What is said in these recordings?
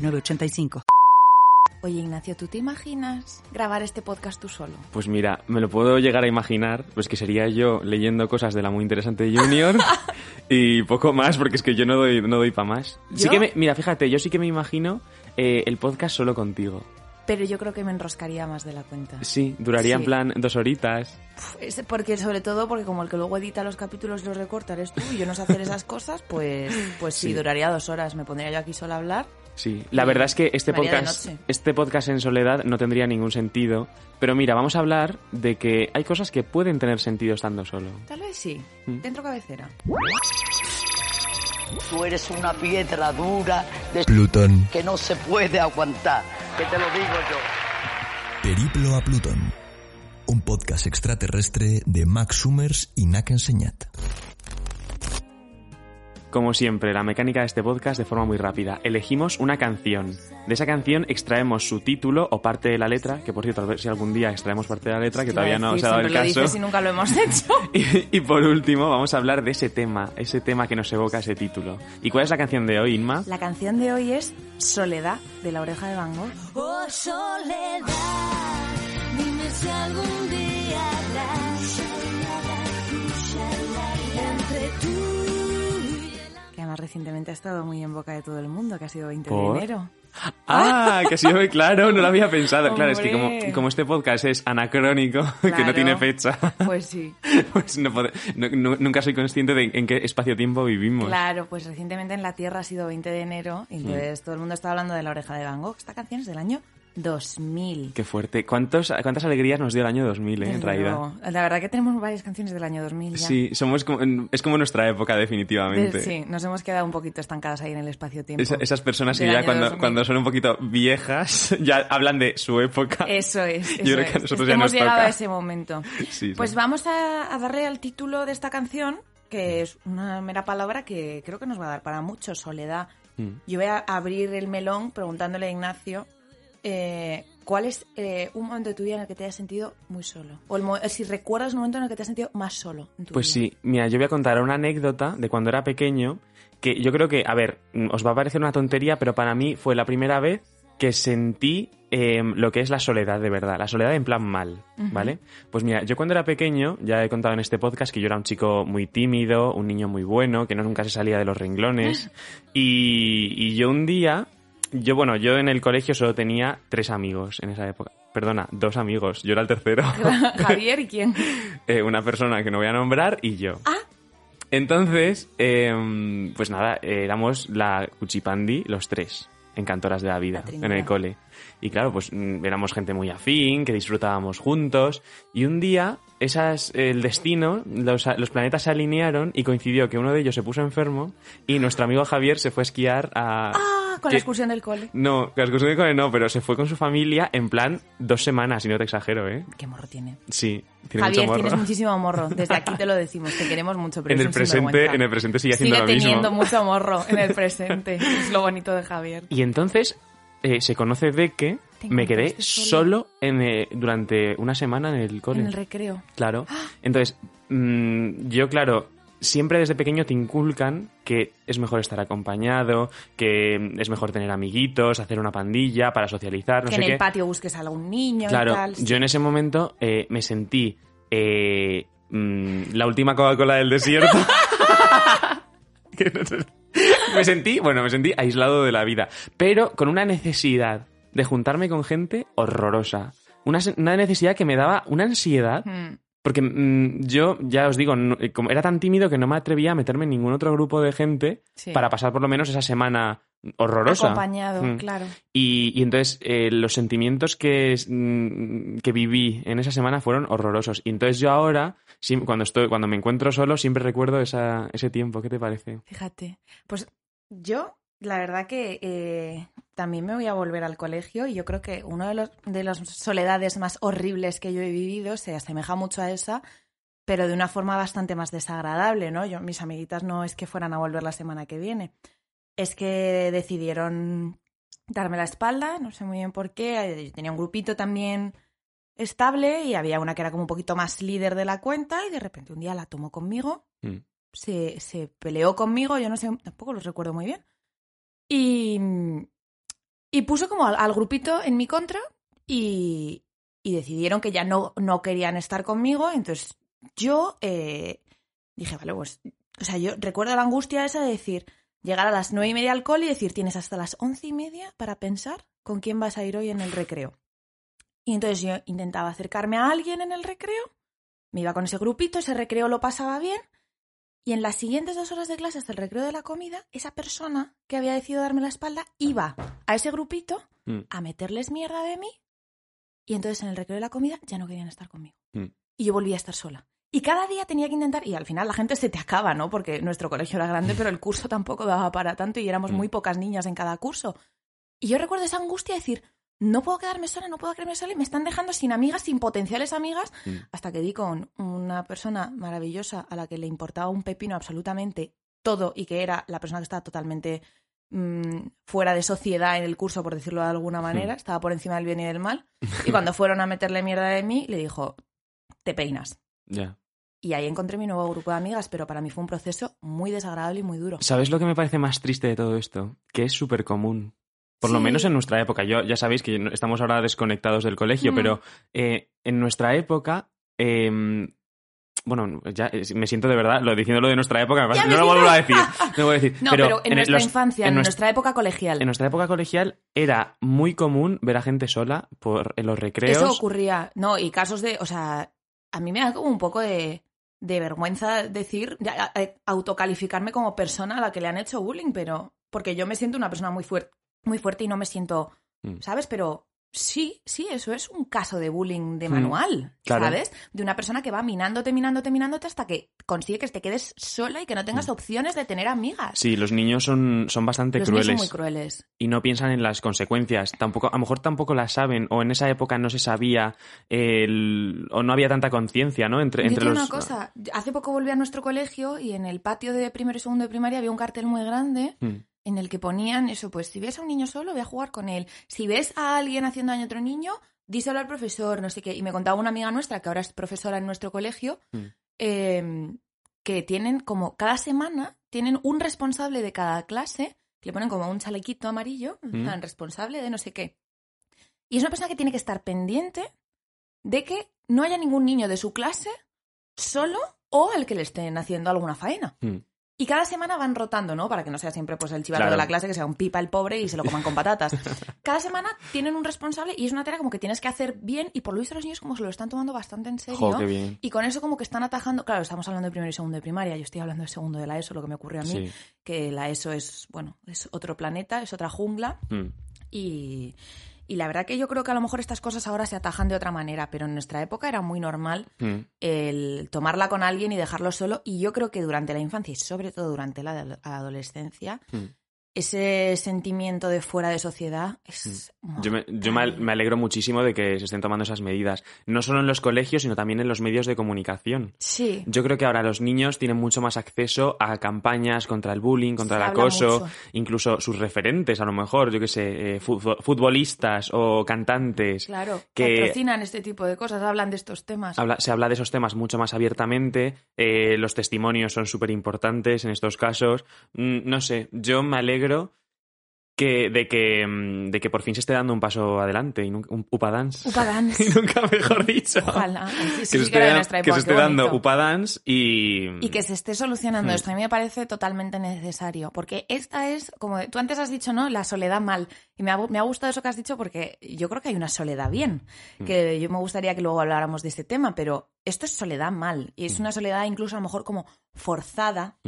906985. Oye, Ignacio, ¿tú te imaginas grabar este podcast tú solo? Pues mira, me lo puedo llegar a imaginar, pues que sería yo leyendo cosas de la muy interesante Junior y poco más, porque es que yo no doy, no doy para más. Sí que me- mira, fíjate, yo sí que me imagino eh, el podcast solo contigo. Pero yo creo que me enroscaría más de la cuenta. Sí, duraría Sí. en plan dos horitas. Es porque sobre todo porque como el que luego edita los capítulos y los recorta eres tú y yo no sé hacer esas cosas, pues pues sí, Sí. duraría dos horas. Me pondría yo aquí sola a hablar. Sí, la verdad es que este podcast, este podcast en soledad no tendría ningún sentido. Pero mira, vamos a hablar de que hay cosas que pueden tener sentido estando solo. Tal vez sí. Mm. Dentro cabecera. Tú eres una piedra dura de Plutón. que no se puede aguantar. Que te lo digo yo. Periplo a Plutón. Un podcast extraterrestre de Max Summers y Nak Enseñat. Como siempre, la mecánica de este podcast de forma muy rápida. Elegimos una canción. De esa canción extraemos su título o parte de la letra, que por cierto, a ver si algún día extraemos parte de la letra, que todavía no se ha dado el Siempre lo caso. dices y nunca lo hemos hecho. Y, y por último, vamos a hablar de ese tema, ese tema que nos evoca ese título. ¿Y cuál es la canción de hoy, Inma? La canción de hoy es Soledad, de La Oreja de Van Gogh. Oh soledad, dime si algún recientemente ha estado muy en boca de todo el mundo, que ha sido 20 ¿Por? de enero. Ah, que ha sido claro, no lo había pensado. Claro, es que como, como este podcast es anacrónico, que no tiene fecha, Pues sí. pues no pode- no- no- nunca soy consciente de en qué espacio-tiempo vivimos. Claro, pues recientemente en la Tierra ha sido 20 de enero y entonces todo el mundo está hablando de La Oreja de Van Gogh. Esta canción es del año 2000. Qué fuerte. ¿Cuántos, ¿Cuántas alegrías nos dio el año 2000, eh, en realidad? La verdad que tenemos varias canciones del año 2000 ya. Sí, somos como, es como nuestra época, definitivamente. De- sí, nos hemos quedado un poquito estancadas ahí en el espacio-tiempo. Esa- esas personas que ya cuando, 2000. cuando son un poquito viejas ya hablan de su época. Eso es. Eso Yo creo es. que a nosotros Es ya hemos nos llegado toca. a ese momento. Sí, Pues sí. vamos a, a darle al título de esta canción, que es una mera palabra que creo que nos va a dar para mucho, soledad. Mm. Yo voy a abrir el melón preguntándole a Ignacio eh, cuál es eh, un momento de tu vida en el que te hayas sentido muy solo. O el mo- si recuerdas un momento en el que te has sentido más solo en tu Pues vida. sí, mira, yo voy a contar una anécdota de cuando era pequeño que yo creo que, a ver, mm, os va a parecer una tontería, pero para mí fue la primera vez que sentí eh, lo que es la soledad de verdad, la soledad en plan mal, ¿vale? Pues mira, yo cuando era pequeño, ya he contado en este podcast que yo era un chico muy tímido, un niño muy bueno, que no nunca se salía de los renglones, y, y yo un día, yo bueno, yo en el colegio solo tenía tres amigos en esa época. Perdona, dos amigos, yo era el tercero. Javier y quién. Eh, una persona que no voy a nombrar y yo. Ah. Entonces, em, pues nada, eh, éramos la Cuchipandi, los tres, encantoras de la vida, La en el cole. Y claro, pues mm, éramos gente muy afín, que disfrutábamos juntos. Y un día, esas, el destino, los, los planetas se alinearon y coincidió que uno de ellos se puso enfermo y nuestro amigo Javier se fue a esquiar a... Ah, con que- la excursión del cole. No, con la excursión de cole no, pero se fue con su familia en plan dos semanas, y no te exagero, ¿eh? ¿Qué morro tiene? Sí, tiene Javier, mucho morro. tienes muchísimo morro. Desde aquí te lo decimos, te queremos mucho. Pero en el presente, en el presente sigue haciendo Sigue lo mismo. teniendo mucho morro en el presente. es lo bonito de Javier. Y entonces eh, se conoce de que me quedé solo. solo en, eh, durante una semana en el cole. En el recreo. Claro. Entonces, mm, yo, claro, siempre desde pequeño te inculcan que es mejor estar acompañado, que es mejor tener amiguitos, hacer una pandilla para socializar, no que sé en qué. el patio busques a algún niño Claro, y tal. yo en ese momento eh, me sentí eh, mm, la última Coca-Cola del desierto. Me sentí, bueno, me sentí aislado de la vida, pero con una necesidad de juntarme con gente horrorosa. Una, una necesidad que me daba una ansiedad, Mm. porque mm, yo, ya os digo, no- era tan tímido que no me atrevía a meterme en ningún otro grupo de gente Sí. para pasar por lo menos esa semana horrorosa. Acompañado, Mm. claro. Y, y entonces eh, los sentimientos que, mm, que viví en esa semana fueron horrorosos. Y entonces yo ahora, cuando, estoy, cuando me encuentro solo, siempre recuerdo esa, ese tiempo. ¿Qué te parece? Fíjate. Pues yo la verdad que eh, también me voy a volver al colegio y yo creo que una de, los, de las soledades más horribles que yo he vivido se asemeja mucho a esa, pero de una forma bastante más desagradable, ¿no? Yo, mis amiguitas no es que fueran a volver la semana que viene, es que decidieron darme la espalda, no sé muy bien por qué, yo tenía un grupito también estable y había una que era como un poquito más líder de la cuenta y de repente un día la tomó conmigo, Mm. se, se peleó conmigo, yo no sé, tampoco lo recuerdo muy bien, y, y puso como al, grupito en mi contra y, y decidieron que ya no, no querían estar conmigo, entonces yo eh, dije, vale, pues, o sea, yo recuerdo la angustia esa de decir, llegar a las nueve y media al cole y decir, tienes hasta las once y media para pensar con quién vas a ir hoy en el recreo. Y entonces yo intentaba acercarme a alguien en el recreo, me iba con ese grupito, ese recreo lo pasaba bien, y en las siguientes dos horas de clase hasta el recreo de la comida, esa persona que había decidido darme la espalda iba a ese grupito Mm. a meterles mierda de mí, y entonces en el recreo de la comida ya no querían estar conmigo. Mm. Y yo volvía a estar sola. Y cada día tenía que intentar, y al final la gente se te acaba, ¿no? Porque nuestro colegio era grande, pero el curso tampoco daba para tanto y éramos Mm. muy pocas niñas en cada curso. Y yo recuerdo esa angustia de decir, no puedo quedarme sola, no puedo quedarme sola, y me están dejando sin amigas, sin potenciales amigas, Mm. hasta que di con una persona maravillosa a la que le importaba un pepino absolutamente todo y que era la persona que estaba totalmente mm, fuera de sociedad en el curso, por decirlo de alguna manera, estaba por encima del bien y del mal. Y cuando fueron a meterle mierda de mí, le dijo, te peinas. Ya. Y ahí encontré mi nuevo grupo de amigas, pero para mí fue un proceso muy desagradable y muy duro. ¿Sabes lo que me parece más triste de todo esto? Que es súper común. Por lo menos en nuestra época. Yo, ya sabéis que estamos ahora desconectados del colegio, Mm. pero eh, en nuestra época. eh, bueno, ya eh, me siento de verdad, lo diciendo lo de nuestra época, me no lo vuelvo a decir. No voy a decir. No, pero, en, nuestra los- infancia, en, en nues- nuestra época colegial, en nuestra época colegial era muy común ver a gente sola por, en los recreos. eso ocurría. No, y casos de, o sea, a mí me da como un poco de, de vergüenza decir, de- autocalificarme como persona a la que le han hecho bullying, pero porque yo me siento una persona muy fuerte, muy fuerte y no me siento, Mm. ¿sabes? Pero sí, sí, eso es un caso de bullying de Mm, manual, claro. ¿sabes? De una persona que va minándote, minándote, minándote hasta que consigue que te quedes sola y que no tengas opciones de tener amigas. Mm. Sí, los niños son, son bastante Los niños crueles. son muy crueles. y no piensan en las consecuencias. Tampoco, a lo mejor tampoco las saben, o en esa época no se sabía, el- o no había tanta conciencia, ¿no? Entre, entre los. una cosa, hace poco volví a nuestro colegio y en el patio de primero y segundo de primaria había un cartel muy grande Mm, en el que ponían eso, pues si ves a un niño solo, ve a jugar con él. Si ves a alguien haciendo daño a otro niño, díselo al profesor, no sé qué. Y me contaba una amiga nuestra, que ahora es profesora en nuestro colegio, Mm. eh, que tienen como cada semana, tienen un responsable de cada clase, que le ponen como un chalequito amarillo, Mm. plan, responsable de no sé qué. Y es una persona que tiene que estar pendiente de que no haya ningún niño de su clase solo o al que le estén haciendo alguna faena. mm. Y cada semana van rotando, ¿no? Para que no sea siempre pues el chivato Claro. de la clase, que sea un pipa el pobre y se lo coman con patatas. Cada semana tienen un responsable y es una tarea como que tienes que hacer bien y por lo visto los niños como se lo están tomando bastante en serio. Jo, qué bien. Y con eso como que están atajando, claro, estamos hablando de primero y segundo de primaria, yo estoy hablando de segundo de la ESO, lo que me ocurrió a mí, Sí. que la ESO es, bueno, es otro planeta, es otra jungla Mm. y, y la verdad que yo creo que a lo mejor estas cosas ahora se atajan de otra manera, pero en nuestra época era muy normal Mm. el tomarla con alguien y dejarlo solo. Y yo creo que durante la infancia y sobre todo durante la adol- adolescencia, Mm. Ese sentimiento de fuera de sociedad es... Yo, me, yo me al- me alegro muchísimo de que se estén tomando esas medidas, no solo en los colegios, sino también en los medios de comunicación. Sí. Yo creo que ahora los niños tienen mucho más acceso a campañas contra el bullying, contra Se el acoso, incluso sus referentes, a lo mejor, yo qué sé, eh, futbo- futbolistas o cantantes. Claro, que- patrocinan este tipo de cosas, hablan de estos temas. Habla- se habla de esos temas mucho más abiertamente, eh, los testimonios son súper importantes en estos casos. Mm, no sé, yo me alegro que, de, que, mm, de que por fin se esté dando un paso adelante, y nunca- un upa dance. Upa dance. y nunca mejor dicho. Ojalá. Sí, sí, que sí, se esté, que se dando upa dance y... Y que se esté solucionando Mm. esto. A mí me parece totalmente necesario. Porque esta es, como tú antes has dicho, ¿no? La soledad mal. Y me ha, me ha gustado eso que has dicho porque yo creo que hay una soledad bien. Mm. Que yo me gustaría que luego habláramos de este tema, pero esto es soledad mal. Y es Mm. una soledad incluso a lo mejor como forzada.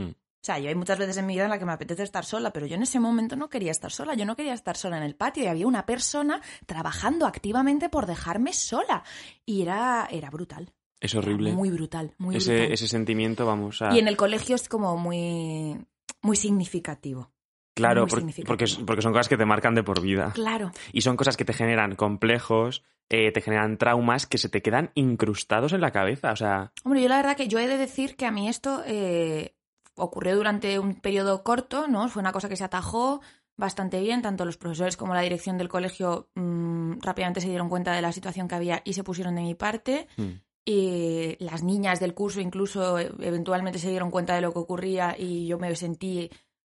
O sea, yo hay muchas veces en mi vida en la que me apetece estar sola, pero yo en ese momento no quería estar sola. Yo no quería estar sola en el patio y había una persona trabajando activamente por dejarme sola. Y era, era brutal. Es horrible. Muy brutal, muy brutal. ese, ese sentimiento, vamos a... Y en el colegio es como muy, muy significativo. Claro, porque, porque son cosas que te marcan de por vida. Claro. Y son cosas que te generan complejos, eh, te generan traumas que se te quedan incrustados en la cabeza. O sea, Hombre, yo la verdad que yo he de decir que a mí esto eh, ocurrió durante un periodo corto, ¿no? Fue una cosa que se atajó bastante bien, tanto los profesores como la dirección del colegio mm, rápidamente se dieron cuenta de la situación que había y se pusieron de mi parte. mm, Y las niñas del curso incluso eh, eventualmente se dieron cuenta de lo que ocurría y yo me sentí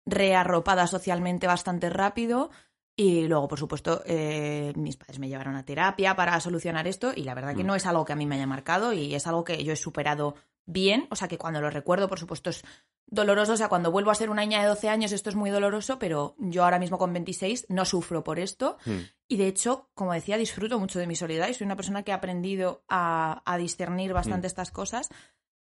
rearropada socialmente bastante rápido. Y luego, por supuesto, eh, mis padres me llevaron a terapia para solucionar esto y la verdad que Mm. no es algo que a mí me haya marcado y es algo que yo he superado bien. O sea que cuando lo recuerdo, por supuesto, es doloroso. O sea, cuando vuelvo a ser una niña de 12 años esto es muy doloroso, pero yo ahora mismo con 26 no sufro por esto. mm. Y de hecho, como decía, disfruto mucho de mi soledad y soy una persona que ha aprendido a, a discernir bastante Mm. estas cosas,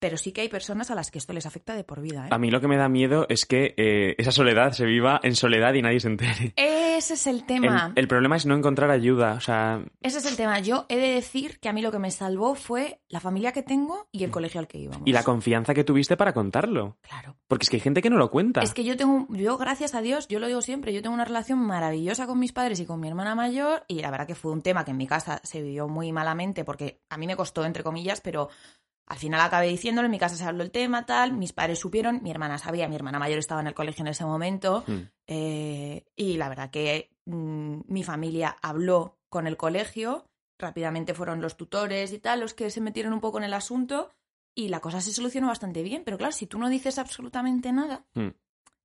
pero sí que hay personas a las que esto les afecta de por vida. ¿eh? a mí lo que me da miedo es que eh, esa soledad se viva en soledad y nadie se entere. Ese es el El, tema. el problema es no encontrar ayuda. O sea, Ese es el tema. Yo he de decir que a mí lo que me salvó fue la familia que tengo y el colegio al que íbamos. Y la confianza que tuviste para contarlo. Claro. Porque es que hay gente que no lo cuenta. Es que yo tengo, yo gracias a Dios, yo lo digo siempre, yo tengo una relación maravillosa con mis padres y con mi hermana mayor y la verdad que fue un tema que en mi casa se vivió muy malamente porque a mí me costó, entre comillas, pero al final acabé diciéndolo, en mi casa se habló el tema, tal, mis padres supieron, mi hermana sabía, mi hermana mayor estaba en el colegio en ese momento Mm. eh, y la verdad que mm, mi familia habló con el colegio, rápidamente fueron los tutores y tal los que se metieron un poco en el asunto y la cosa se solucionó bastante bien, pero claro, si tú no dices absolutamente nada, Mm.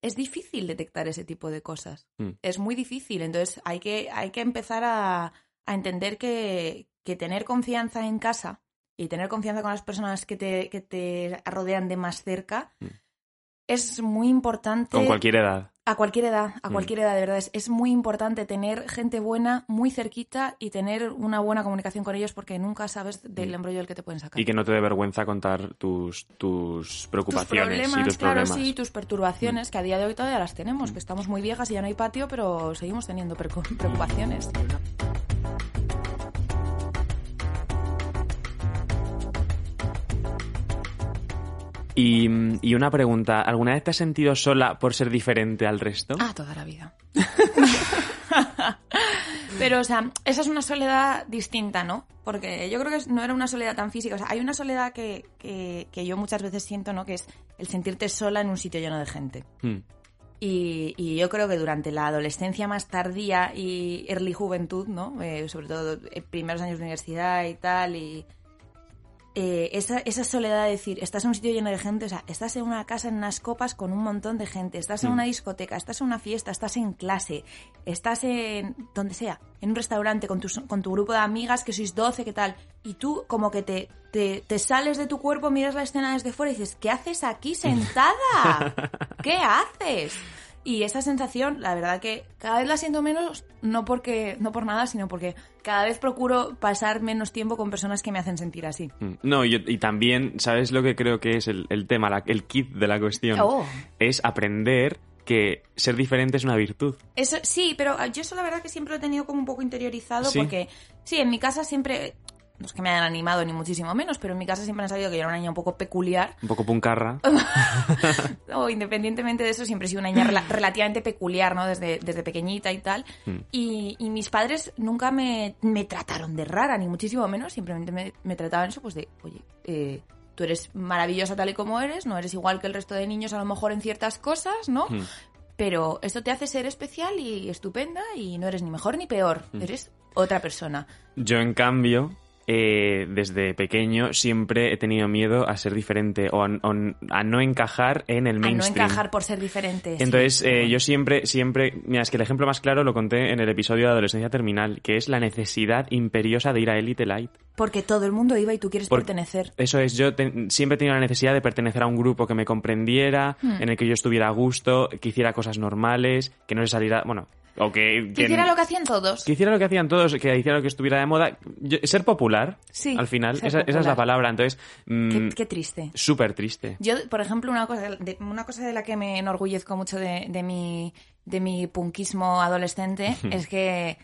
es difícil detectar ese tipo de cosas. Es muy difícil, entonces hay que, hay que empezar a, a entender que, que tener confianza en casa y tener confianza con las personas que te, que te rodean de más cerca Mm. es muy importante. Con cualquier edad. A cualquier edad, a Mm. cualquier edad, de verdad. Es, es muy importante tener gente buena muy cerquita y tener una buena comunicación con ellos porque nunca sabes del Mm. embrollo del que te pueden sacar. Y que no te dé vergüenza contar tus, tus tus preocupaciones problemas, y tus claro, problemas. Sí, tus perturbaciones, que a día de hoy todavía las tenemos, que estamos muy viejas y ya no hay patio, pero seguimos teniendo preocupaciones. Y, y una pregunta, ¿alguna vez te has sentido sola por ser diferente al resto? Ah, toda la vida. Pero, o sea, esa es una soledad distinta, ¿no? Porque yo creo que no era una soledad tan física. O sea, hay una soledad que, que, que yo muchas veces siento, ¿no? Que es el sentirte sola en un sitio lleno de gente. Mm. Y, y yo creo que durante la adolescencia más tardía y early juventud, ¿no? Eh, sobre todo en primeros años de universidad y tal, y eh, esa, esa soledad de decir, estás en un sitio lleno de gente, o sea, estás en una casa en unas copas con un montón de gente, estás en Mm. una discoteca, estás en una fiesta, estás en clase, estás en donde sea, en un restaurante con, tus, con tu grupo de amigas que sois 12, ¿qué tal? Y tú como que te, te, te sales de tu cuerpo, miras la escena desde fuera y dices, ¿qué haces aquí sentada? ¿Qué haces? Y esa sensación, la verdad que cada vez la siento menos, no porque no por nada, sino porque cada vez procuro pasar menos tiempo con personas que me hacen sentir así. Mm. No, y, también, ¿sabes lo que creo que es el, el tema, la- el kit de la cuestión? Oh. Es aprender que ser diferente es una virtud. Eso sí, pero yo eso la verdad que siempre lo he tenido como un poco interiorizado ¿Sí? porque sí, en mi casa siempre no es que me hayan animado ni muchísimo menos, pero en mi casa siempre han sabido que yo era una niña un poco peculiar Un poco puncarra. o independientemente de eso, siempre he sido una niña rela- relativamente peculiar, ¿no? Desde, desde pequeñita y tal. Mm. Y, y mis padres nunca me, me trataron de rara, ni muchísimo menos. Simplemente me, me trataban eso, pues de, oye, eh, tú eres maravillosa tal y como eres, no eres igual que el resto de niños a lo mejor en ciertas cosas, ¿no? Mm. Pero esto te hace ser especial y estupenda y no eres ni mejor ni peor, Mm. eres otra persona. Yo, en cambio, eh, desde pequeño siempre he tenido miedo a ser diferente o a, no encajar en el A no mainstream. encajar por ser diferente. sí. Entonces, eh, yo siempre, siempre, mira, es que el ejemplo más claro lo conté en el episodio de Adolescencia Terminal, que es la necesidad imperiosa de ir a Elite Light. Porque todo el mundo iba y tú quieres Por- pertenecer. Eso es, yo te- siempre he tenido la necesidad de pertenecer a un grupo que me comprendiera, Hmm. en el que yo estuviera a gusto, que hiciera cosas normales, que no se saliera, bueno, o que... Que hiciera lo que hacían todos. que hiciera lo que hacían todos, que hiciera lo que estuviera de moda. Yo- ser popular, Sí, al final, esa, esa es la palabra. Entonces, mm, Qué, qué triste. súper triste. Yo, por ejemplo, una cosa de, una cosa de la que me enorgullezco mucho de, de mi, de mi punkismo adolescente es que,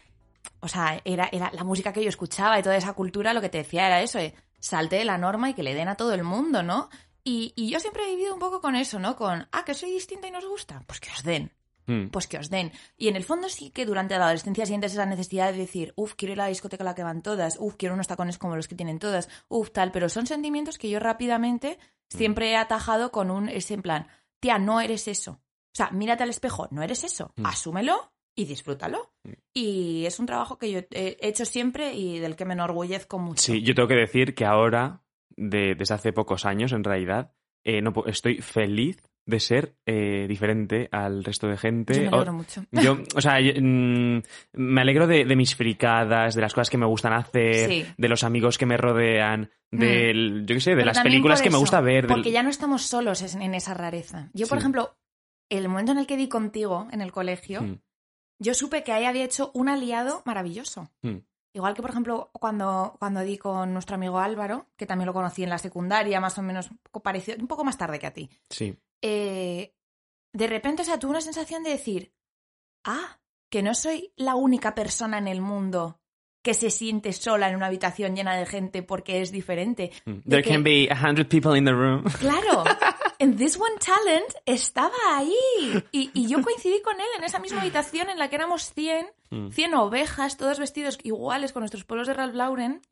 o sea, era, era la música que yo escuchaba y toda esa cultura lo que te decía era eso, eh, salte de la norma y que le den a todo el mundo, ¿no? Y, y yo siempre he vivido un poco con eso, ¿no? Con, ah, que soy distinta y nos gusta, pues que os den. Mm. pues que os den. Y en el fondo sí que durante la adolescencia sientes esa necesidad de decir, uff, quiero ir a la discoteca a la que van todas, uff, quiero unos tacones como los que tienen todas, uff, tal, pero son sentimientos que yo rápidamente siempre he atajado con un, ese en plan, tía, no eres eso. O sea, mírate al espejo, no eres eso, Mm. asúmelo y disfrútalo. Mm. Y es un trabajo que yo he hecho siempre y del que me enorgullezco mucho. Sí, yo tengo que decir que ahora, de- desde hace pocos años en realidad, eh, no, estoy feliz de ser eh, diferente al resto de gente. Yo me O- alegro mucho. Yo, o sea, yo, mm, me alegro de, de mis fricadas, de las cosas que me gustan hacer, Sí. de los amigos que me rodean, del, yo qué sé, de Pero las películas que me gusta ver. del- Porque ya no estamos solos en en esa rareza. Yo, por ejemplo, el momento en el que di contigo en el colegio, Mm, yo supe que ahí había hecho un aliado maravilloso. mm, Igual que, por ejemplo, cuando, cuando di con nuestro amigo Álvaro, que también lo conocí en la secundaria, más o menos parecido, un poco más tarde que a ti. sí. Eh, de repente, o sea, tuve una sensación de decir, ah, que no soy la única persona en el mundo que se siente sola en una habitación llena de gente porque es diferente. mm. De There que- can be a hundred people in the room. Claro, en This One Talent estaba ahí. Y, y yo coincidí con él en esa misma habitación en la que éramos 100, Mm. 100 ovejas, todos vestidos iguales con nuestros polos de Ralph Lauren.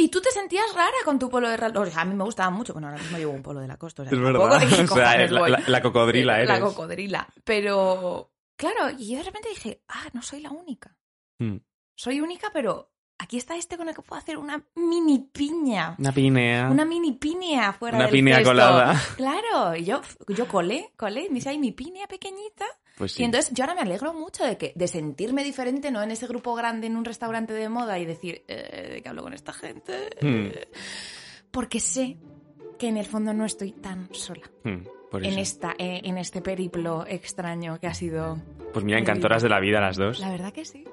Y tú te sentías rara con tu polo de Lauren. A mí me gustaba mucho, bueno, ahora mismo llevo un polo de la costa. Es verdad. O sea, la, la- la cocodrila eres. La cocodrila. Pero, claro, y yo de repente dije, ah, no soy la única. Mm. Soy única, pero aquí está este con el que puedo hacer una mini piña. Una pinea. Una mini piña fuera Una del piña cesto. colada. Claro, y yo, yo colé, colé, me hice ahí mi piña pequeñita. Pues sí. Y entonces yo ahora me alegro mucho de que de sentirme diferente, no en ese grupo grande en un restaurante de moda y decir, eh, ¿de qué hablo con esta gente? Hmm. Porque sé que en el fondo no estoy tan sola Mm, por en, esta, eh, en este periplo extraño que ha sido... Pues mira, encantoras de la vida las dos. La verdad que sí.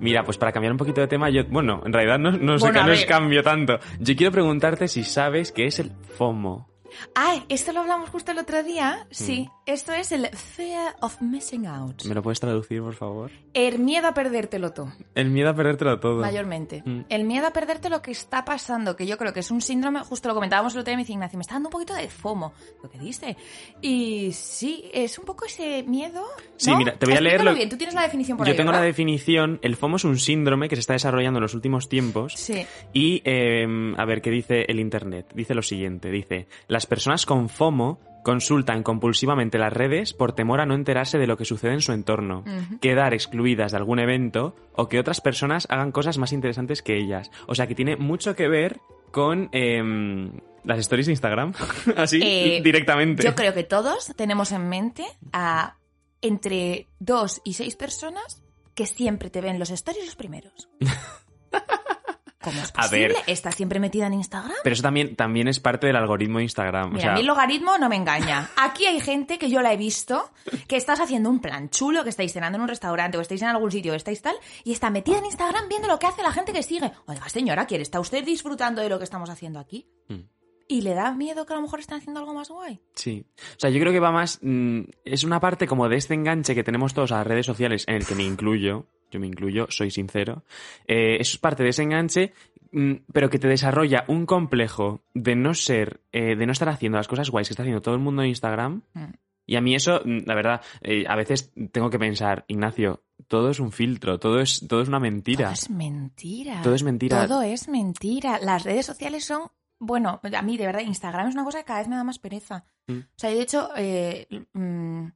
Mira, pues para cambiar un poquito de tema, yo, bueno, en realidad no, no sé Bueno, que no es cambio tanto. Yo quiero preguntarte si sabes qué es el FOMO. Ah, esto lo hablamos justo el otro día. Sí, esto es el Fear of Missing Out. ¿Me lo puedes traducir, por favor? El miedo a perdértelo todo. El miedo a perdértelo todo. Mayormente. Mm. El miedo a perderte lo que está pasando, que yo creo que es un síndrome, justo lo comentábamos el otro día, me dice Ignacio, me está dando un poquito de FOMO, lo que dice. Y sí, es un poco ese miedo. Sí, ¿no? mira, te voy a leer Explícalo lo- bien, tú tienes la definición por Yo ahí, tengo la definición. El FOMO es un síndrome que se está desarrollando en los últimos tiempos. Sí. Y, eh, a ver, ¿qué dice el Internet? Dice lo siguiente, dice, las personas con FOMO consultan compulsivamente las redes por temor a no enterarse de lo que sucede en su entorno, quedar excluidas de algún evento o que otras personas hagan cosas más interesantes que ellas. O sea que tiene mucho que ver con em, las stories de Instagram, así Eh, directamente. Yo creo que todos tenemos en mente a entre dos y seis personas que siempre te ven los stories los primeros. ¿Cómo es A posible? ver. ¿Estás siempre metida en Instagram? Pero eso también, también es parte del algoritmo de Instagram. o Mira, sea, a mí el logaritmo no me engaña. Aquí hay gente que yo la he visto, que estás haciendo un plan chulo, que estáis cenando en un restaurante o estáis en algún sitio, o estáis tal, y está metida en Instagram viendo lo que hace la gente que sigue. Oiga, señora, ¿quiere? ¿Está usted disfrutando de lo que estamos haciendo aquí? Mm. ¿Y le da miedo que a lo mejor estén haciendo algo más guay? Sí. O sea, yo creo que va más. mm, es una parte como de este enganche que tenemos todos a las redes sociales, en el que me incluyo. Yo me incluyo, soy sincero. Eh, eso es parte de ese enganche, mm, pero que te desarrolla un complejo de no ser, eh, de no estar haciendo las cosas guays que está haciendo todo el mundo en Instagram. Mm. Y a mí eso, la verdad, eh, a veces tengo que pensar, Ignacio, todo es un filtro, todo es, todo es una mentira. Todo es mentira. Todo es mentira. Todo es mentira. Las redes sociales son. Bueno, a mí de verdad, Instagram es una cosa que cada vez me da más pereza. Mm. O sea, de hecho, eh, mm,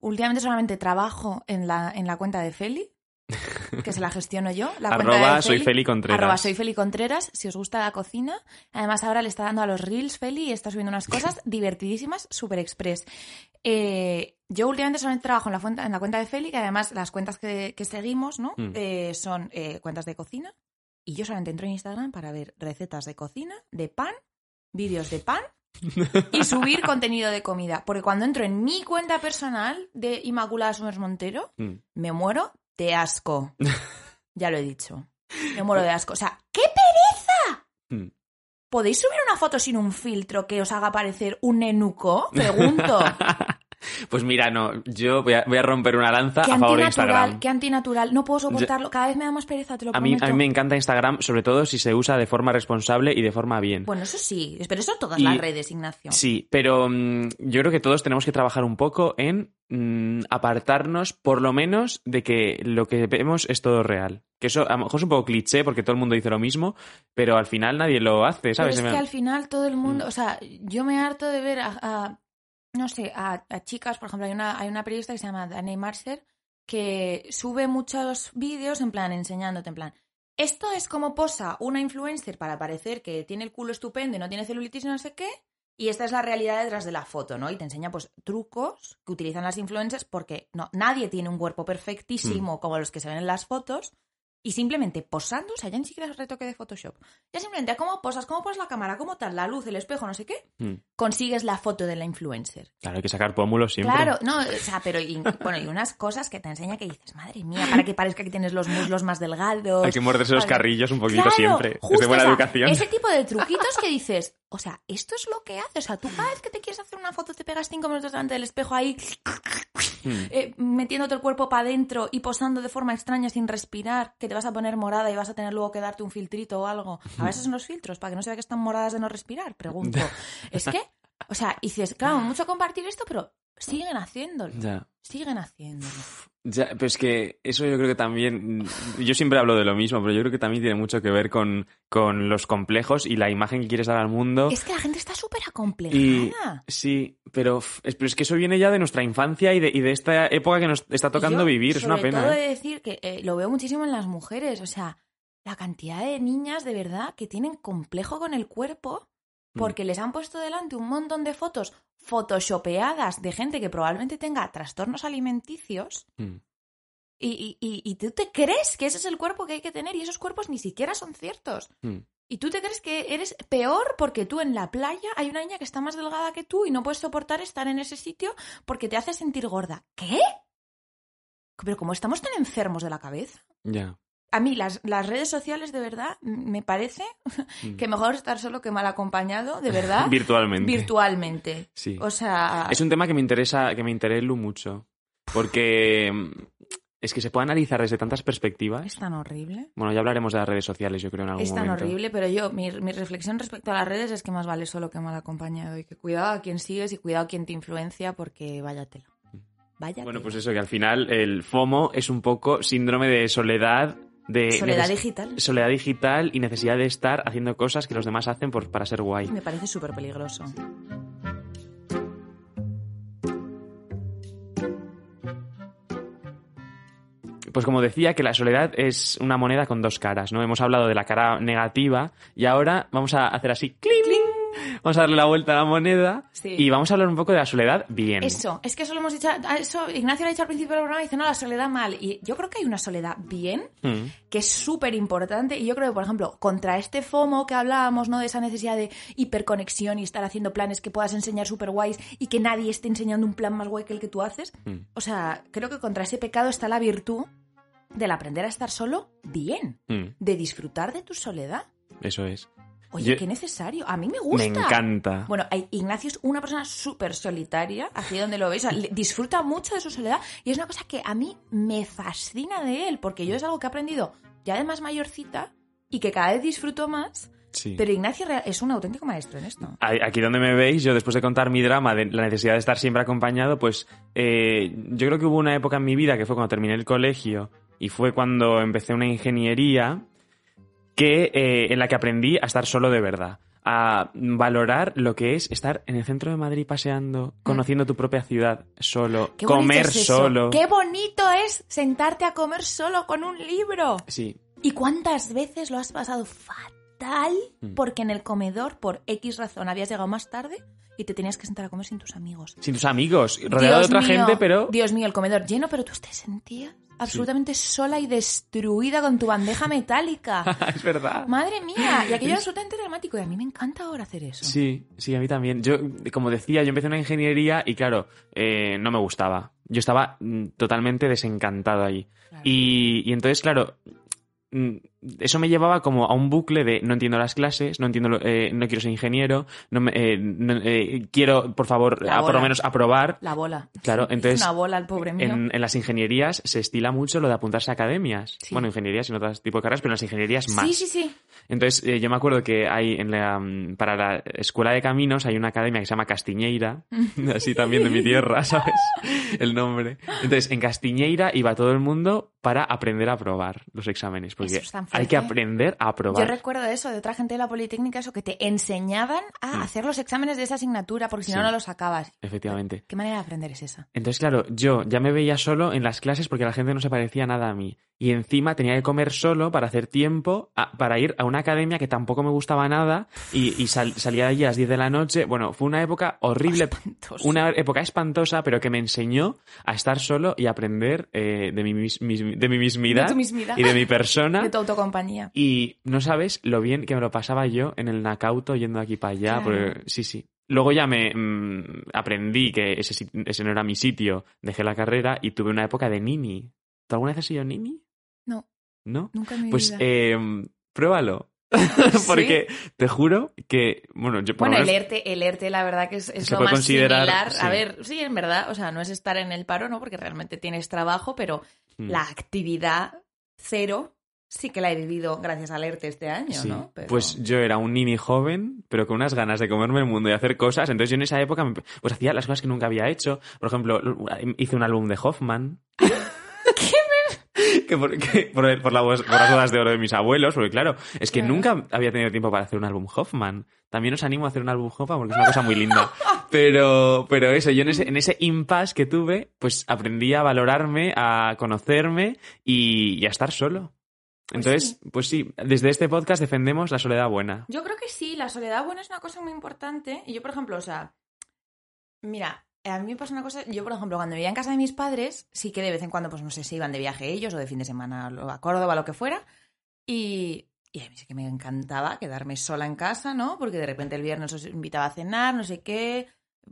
últimamente solamente trabajo en la, en la cuenta de Feli, que se la gestiono yo. La cuenta Arroba de soy Feli Contreras. Arroba soy Feli Contreras, si os gusta la cocina. Además, ahora le está dando a los Reels Feli y está subiendo unas cosas divertidísimas, super express. Eh, yo últimamente solamente trabajo en la, fuente- en la cuenta de Feli, que además las cuentas que, que seguimos ¿no? Mm. Eh, son eh, cuentas de cocina. Y yo solamente entro en Instagram para ver recetas de cocina, de pan, vídeos de pan y subir contenido de comida. Porque cuando entro en mi cuenta personal de Inmaculada Summers Montero, Mm. me muero de asco. Ya lo he dicho. Me muero de asco. O sea, ¡qué pereza! Mm. ¿Podéis subir una foto sin un filtro que os haga parecer un nenuco? Pregunto. Pues mira, no, yo voy a, voy a romper una lanza Qué a favor de Instagram. qué antinatural. No puedo soportarlo. Cada vez me da más pereza, te lo A mí, a mí me encanta Instagram, sobre todo si se usa de forma responsable y de forma bien. Bueno, eso sí. Pero eso todas Y- las redes, Ignacio. Sí, pero mm, yo creo que todos tenemos que trabajar un poco en mm, apartarnos, por lo menos, de que lo que vemos es todo real. Que eso a lo mejor es un poco cliché porque todo el mundo dice lo mismo, pero al final nadie lo hace, Pero ¿sabes? es que me- al final todo el mundo, o sea, yo me harto de ver a, a- no sé, a, a chicas, por ejemplo, hay una, hay una periodista que se llama Dani Marcer que sube muchos vídeos en plan enseñándote en plan, esto es como posa una influencer para parecer que tiene el culo estupendo y no tiene celulitis y no sé qué, y esta es la realidad detrás de la foto, ¿no? Y te enseña pues trucos que utilizan las influencers porque no, nadie tiene un cuerpo perfectísimo Mm. como los que se ven en las fotos. Y simplemente posando, o sea, ya ni siquiera es retoque de Photoshop. Ya simplemente cómo posas, cómo posas la cámara, cómo tal, la luz, el espejo, no sé qué, Mm. consigues la foto de la influencer. Claro, hay que sacar pómulos siempre. Claro, no, o sea, pero y, bueno, y unas cosas que te enseña que dices, madre mía, para que parezca que tienes los muslos más delgados. Hay que morderse los carrillos un poquito Claro, siempre. es de buena o sea, educación. Ese tipo de truquitos que dices, o sea, esto es lo que hace. O sea, tú cada vez que te quieres hacer una foto te pegas cinco minutos delante del espejo ahí, Mm. eh, metiéndote el cuerpo para adentro y posando de forma extraña sin respirar, que te vas a poner morada y vas a tener luego que darte un filtrito o algo. A veces son los filtros, para que no se vea que están moradas de no respirar, pregunto. es que, o sea, dices, claro, mucho compartir esto, pero siguen haciéndolo. Ya. Siguen haciéndolo. Ya, pero es que eso yo creo que también, yo siempre hablo de lo mismo, pero yo creo que también tiene mucho que ver con, con los complejos y la imagen que quieres dar al mundo. Es que la gente está súper Y acomplejada. sí, pero es, pero es que eso viene ya de nuestra infancia y de, y de esta época que nos está tocando Yo, vivir, es una pena. todo ¿eh? de decir que eh, lo veo muchísimo en las mujeres, o sea, la cantidad de niñas de verdad que tienen complejo con el cuerpo. Porque les han puesto delante un montón de fotos photoshopeadas de gente que probablemente tenga trastornos alimenticios Mm. y, y- y- y tú te crees que ese es el cuerpo que hay que tener y esos cuerpos ni siquiera son ciertos. Mm. Y tú te crees que eres peor porque tú en la playa hay una niña que está más delgada que tú y no puedes soportar estar en ese sitio porque te hace sentir gorda. ¿Qué? Pero como estamos tan enfermos de la cabeza. Ya. A mí las, las redes sociales de verdad me parece Mm. que mejor estar solo que mal acompañado, de verdad. Virtualmente. Virtualmente. Sí. O sea, Es un tema que me interesa, que me interesa mucho. Porque mm, es que se puede analizar desde tantas perspectivas. es tan horrible. Bueno, ya hablaremos de las redes sociales, yo creo, en algún Es tan momento. horrible, pero yo, mi, mi reflexión respecto a las redes es que más vale solo que mal acompañado y que cuidado a quien sigues y cuidado a quien te influencia porque vaya tela. Vaya Bueno, pues eso, que al final el FOMO es un poco síndrome de soledad. De Soledad digital. Soledad digital y necesidad de estar haciendo cosas que los demás hacen por, para ser guay. Me parece súper peligroso. Pues como decía, que la soledad es una moneda con dos caras, ¿no? Hemos hablado de la cara negativa y ahora vamos a hacer así, ¡cling! Vamos a darle la vuelta a la moneda Sí. y vamos a hablar un poco de la soledad bien. Eso, es que eso lo hemos dicho, eso Ignacio lo ha dicho al principio del programa, dice, no, la soledad mal. Y yo creo que hay una soledad bien, Mm. que es súper importante. Y yo creo que, por ejemplo, contra este FOMO que hablábamos, ¿no? De esa necesidad de hiperconexión y estar haciendo planes que puedas enseñar súper guays y que nadie esté enseñando un plan más guay que el que tú haces. Mm. O sea, creo que contra ese pecado está la virtud del aprender a estar solo bien, Mm, de disfrutar de tu soledad. Eso es. Oye, Yo- qué necesario. A mí me gusta. Me encanta. Bueno, Ignacio es una persona súper solitaria, así donde lo veis, o sea, le- disfruta mucho de su soledad y es una cosa que a mí me fascina de él, porque yo es algo que he aprendido ya de más mayorcita y que cada vez disfruto más, Sí. pero Ignacio es un auténtico maestro en esto. Aquí donde me veis, yo después de contar mi drama de la necesidad de estar siempre acompañado, pues eh, yo creo que hubo una época en mi vida que fue cuando terminé el colegio y fue cuando empecé una ingeniería que eh, en la que aprendí a estar solo de verdad, a valorar lo que es estar en el centro de Madrid paseando, conociendo tu propia ciudad solo, comer es solo. Qué bonito es sentarte a comer solo con un libro. Sí, ¿Y cuántas veces lo has pasado fatal Mm. porque en el comedor, por X razón, habías llegado más tarde y te tenías que sentar a comer sin tus amigos? sin tus amigos, rodeado Dios de otra mío, gente, pero Dios mío, el comedor lleno, pero tú te sentías absolutamente sola y destruida con tu bandeja metálica. es verdad. Madre mía, y aquello era absolutamente dramático y a mí me encanta ahora hacer eso. Sí, sí, a mí también. Yo, como decía, yo empecé una ingeniería y claro, eh, no me gustaba. Yo estaba mm, totalmente desencantado ahí. Claro. Y, y entonces, claro, mm, eso me llevaba como a un bucle de no entiendo las clases, no entiendo, lo- eh, no quiero ser ingeniero, no me- eh, no- eh, quiero, por favor, a- por lo menos aprobar. La bola. Claro, entonces, Una bola al pobre mío. En, en las ingenierías se estila mucho lo de apuntarse a academias. Sí. Bueno, ingenierías y en otros tipos de carreras, pero en las ingenierías más. Sí, sí, sí. Entonces, eh, yo me acuerdo que hay en la, mm, para la Escuela de Caminos hay una academia que se llama Castiñeira, así también de mi tierra, ¿sabes? El nombre. Entonces, en Castiñeira iba todo el mundo para aprender a aprobar los exámenes, porque hay que aprender a Yo aprobar. recuerdo eso de otra gente de la Politécnica, eso que te enseñaban a Mm. hacer los exámenes de esa asignatura, porque si no, Sí. no los sacabas. Efectivamente. ¿Qué manera de aprender es esa? Entonces, claro, yo ya me veía solo en las clases porque la gente no se parecía nada a mí. Y encima tenía que comer solo para hacer tiempo a- para ir a una academia que tampoco me gustaba nada y, y sal- salía de allí a las 10 de la noche. Bueno, fue una época horrible, Espantoso. una época espantosa, pero que me enseñó a estar solo y aprender eh, de, mi, mis- mis- de mi mismidad, De mismidad. y de mi persona. De tu autocompañía. Y no sabes lo bien que me lo pasaba yo en el Nakauto yendo aquí para allá. Claro. porque- sí, sí. Luego ya me mm, aprendí que ese, no era mi sitio, dejé la carrera y tuve una época de nini. ¿Tú alguna vez has sido nini? No, ¿No? nunca mi Pues eh, pruébalo. ¿Sí? Porque te juro que, bueno, yo por Bueno, el ERTE, el ERTE, la verdad que es, es lo más considerar, similar. sí. A ver, sí, en verdad, o sea, no es estar en el paro, ¿no? Porque realmente tienes trabajo, pero Mm. la actividad cero sí que la he vivido gracias al ERTE este año, Sí, ¿no? Pero- Pues yo era un nini joven, pero con unas ganas de comerme el mundo y hacer cosas. Entonces yo en esa época me- pues hacía las cosas que nunca había hecho. Por ejemplo, hice un álbum de Hoffman. que por, que por, por la voz- por las bodas de oro de mis abuelos, porque claro, es que Claro. nunca había tenido tiempo para hacer un álbum Hoffman. También os animo a hacer un álbum Hoffman porque es una cosa muy linda. Pero, pero eso, yo en ese, en ese impasse que tuve, pues aprendí a valorarme, a conocerme y, y a estar solo. Entonces, pues sí, desde este podcast defendemos la soledad buena. Yo creo que sí, la soledad buena es una cosa muy importante. Y yo, por ejemplo, o sea, mira, a mí me pasa una cosa, yo, por ejemplo, cuando vivía en casa de mis padres, sí que de vez en cuando, pues no sé si iban de viaje ellos o de fin de semana a Córdoba, lo que fuera. Y, y a mí sí que me encantaba quedarme sola en casa, ¿no? Porque de repente el viernes os invitaba a cenar, no sé qué,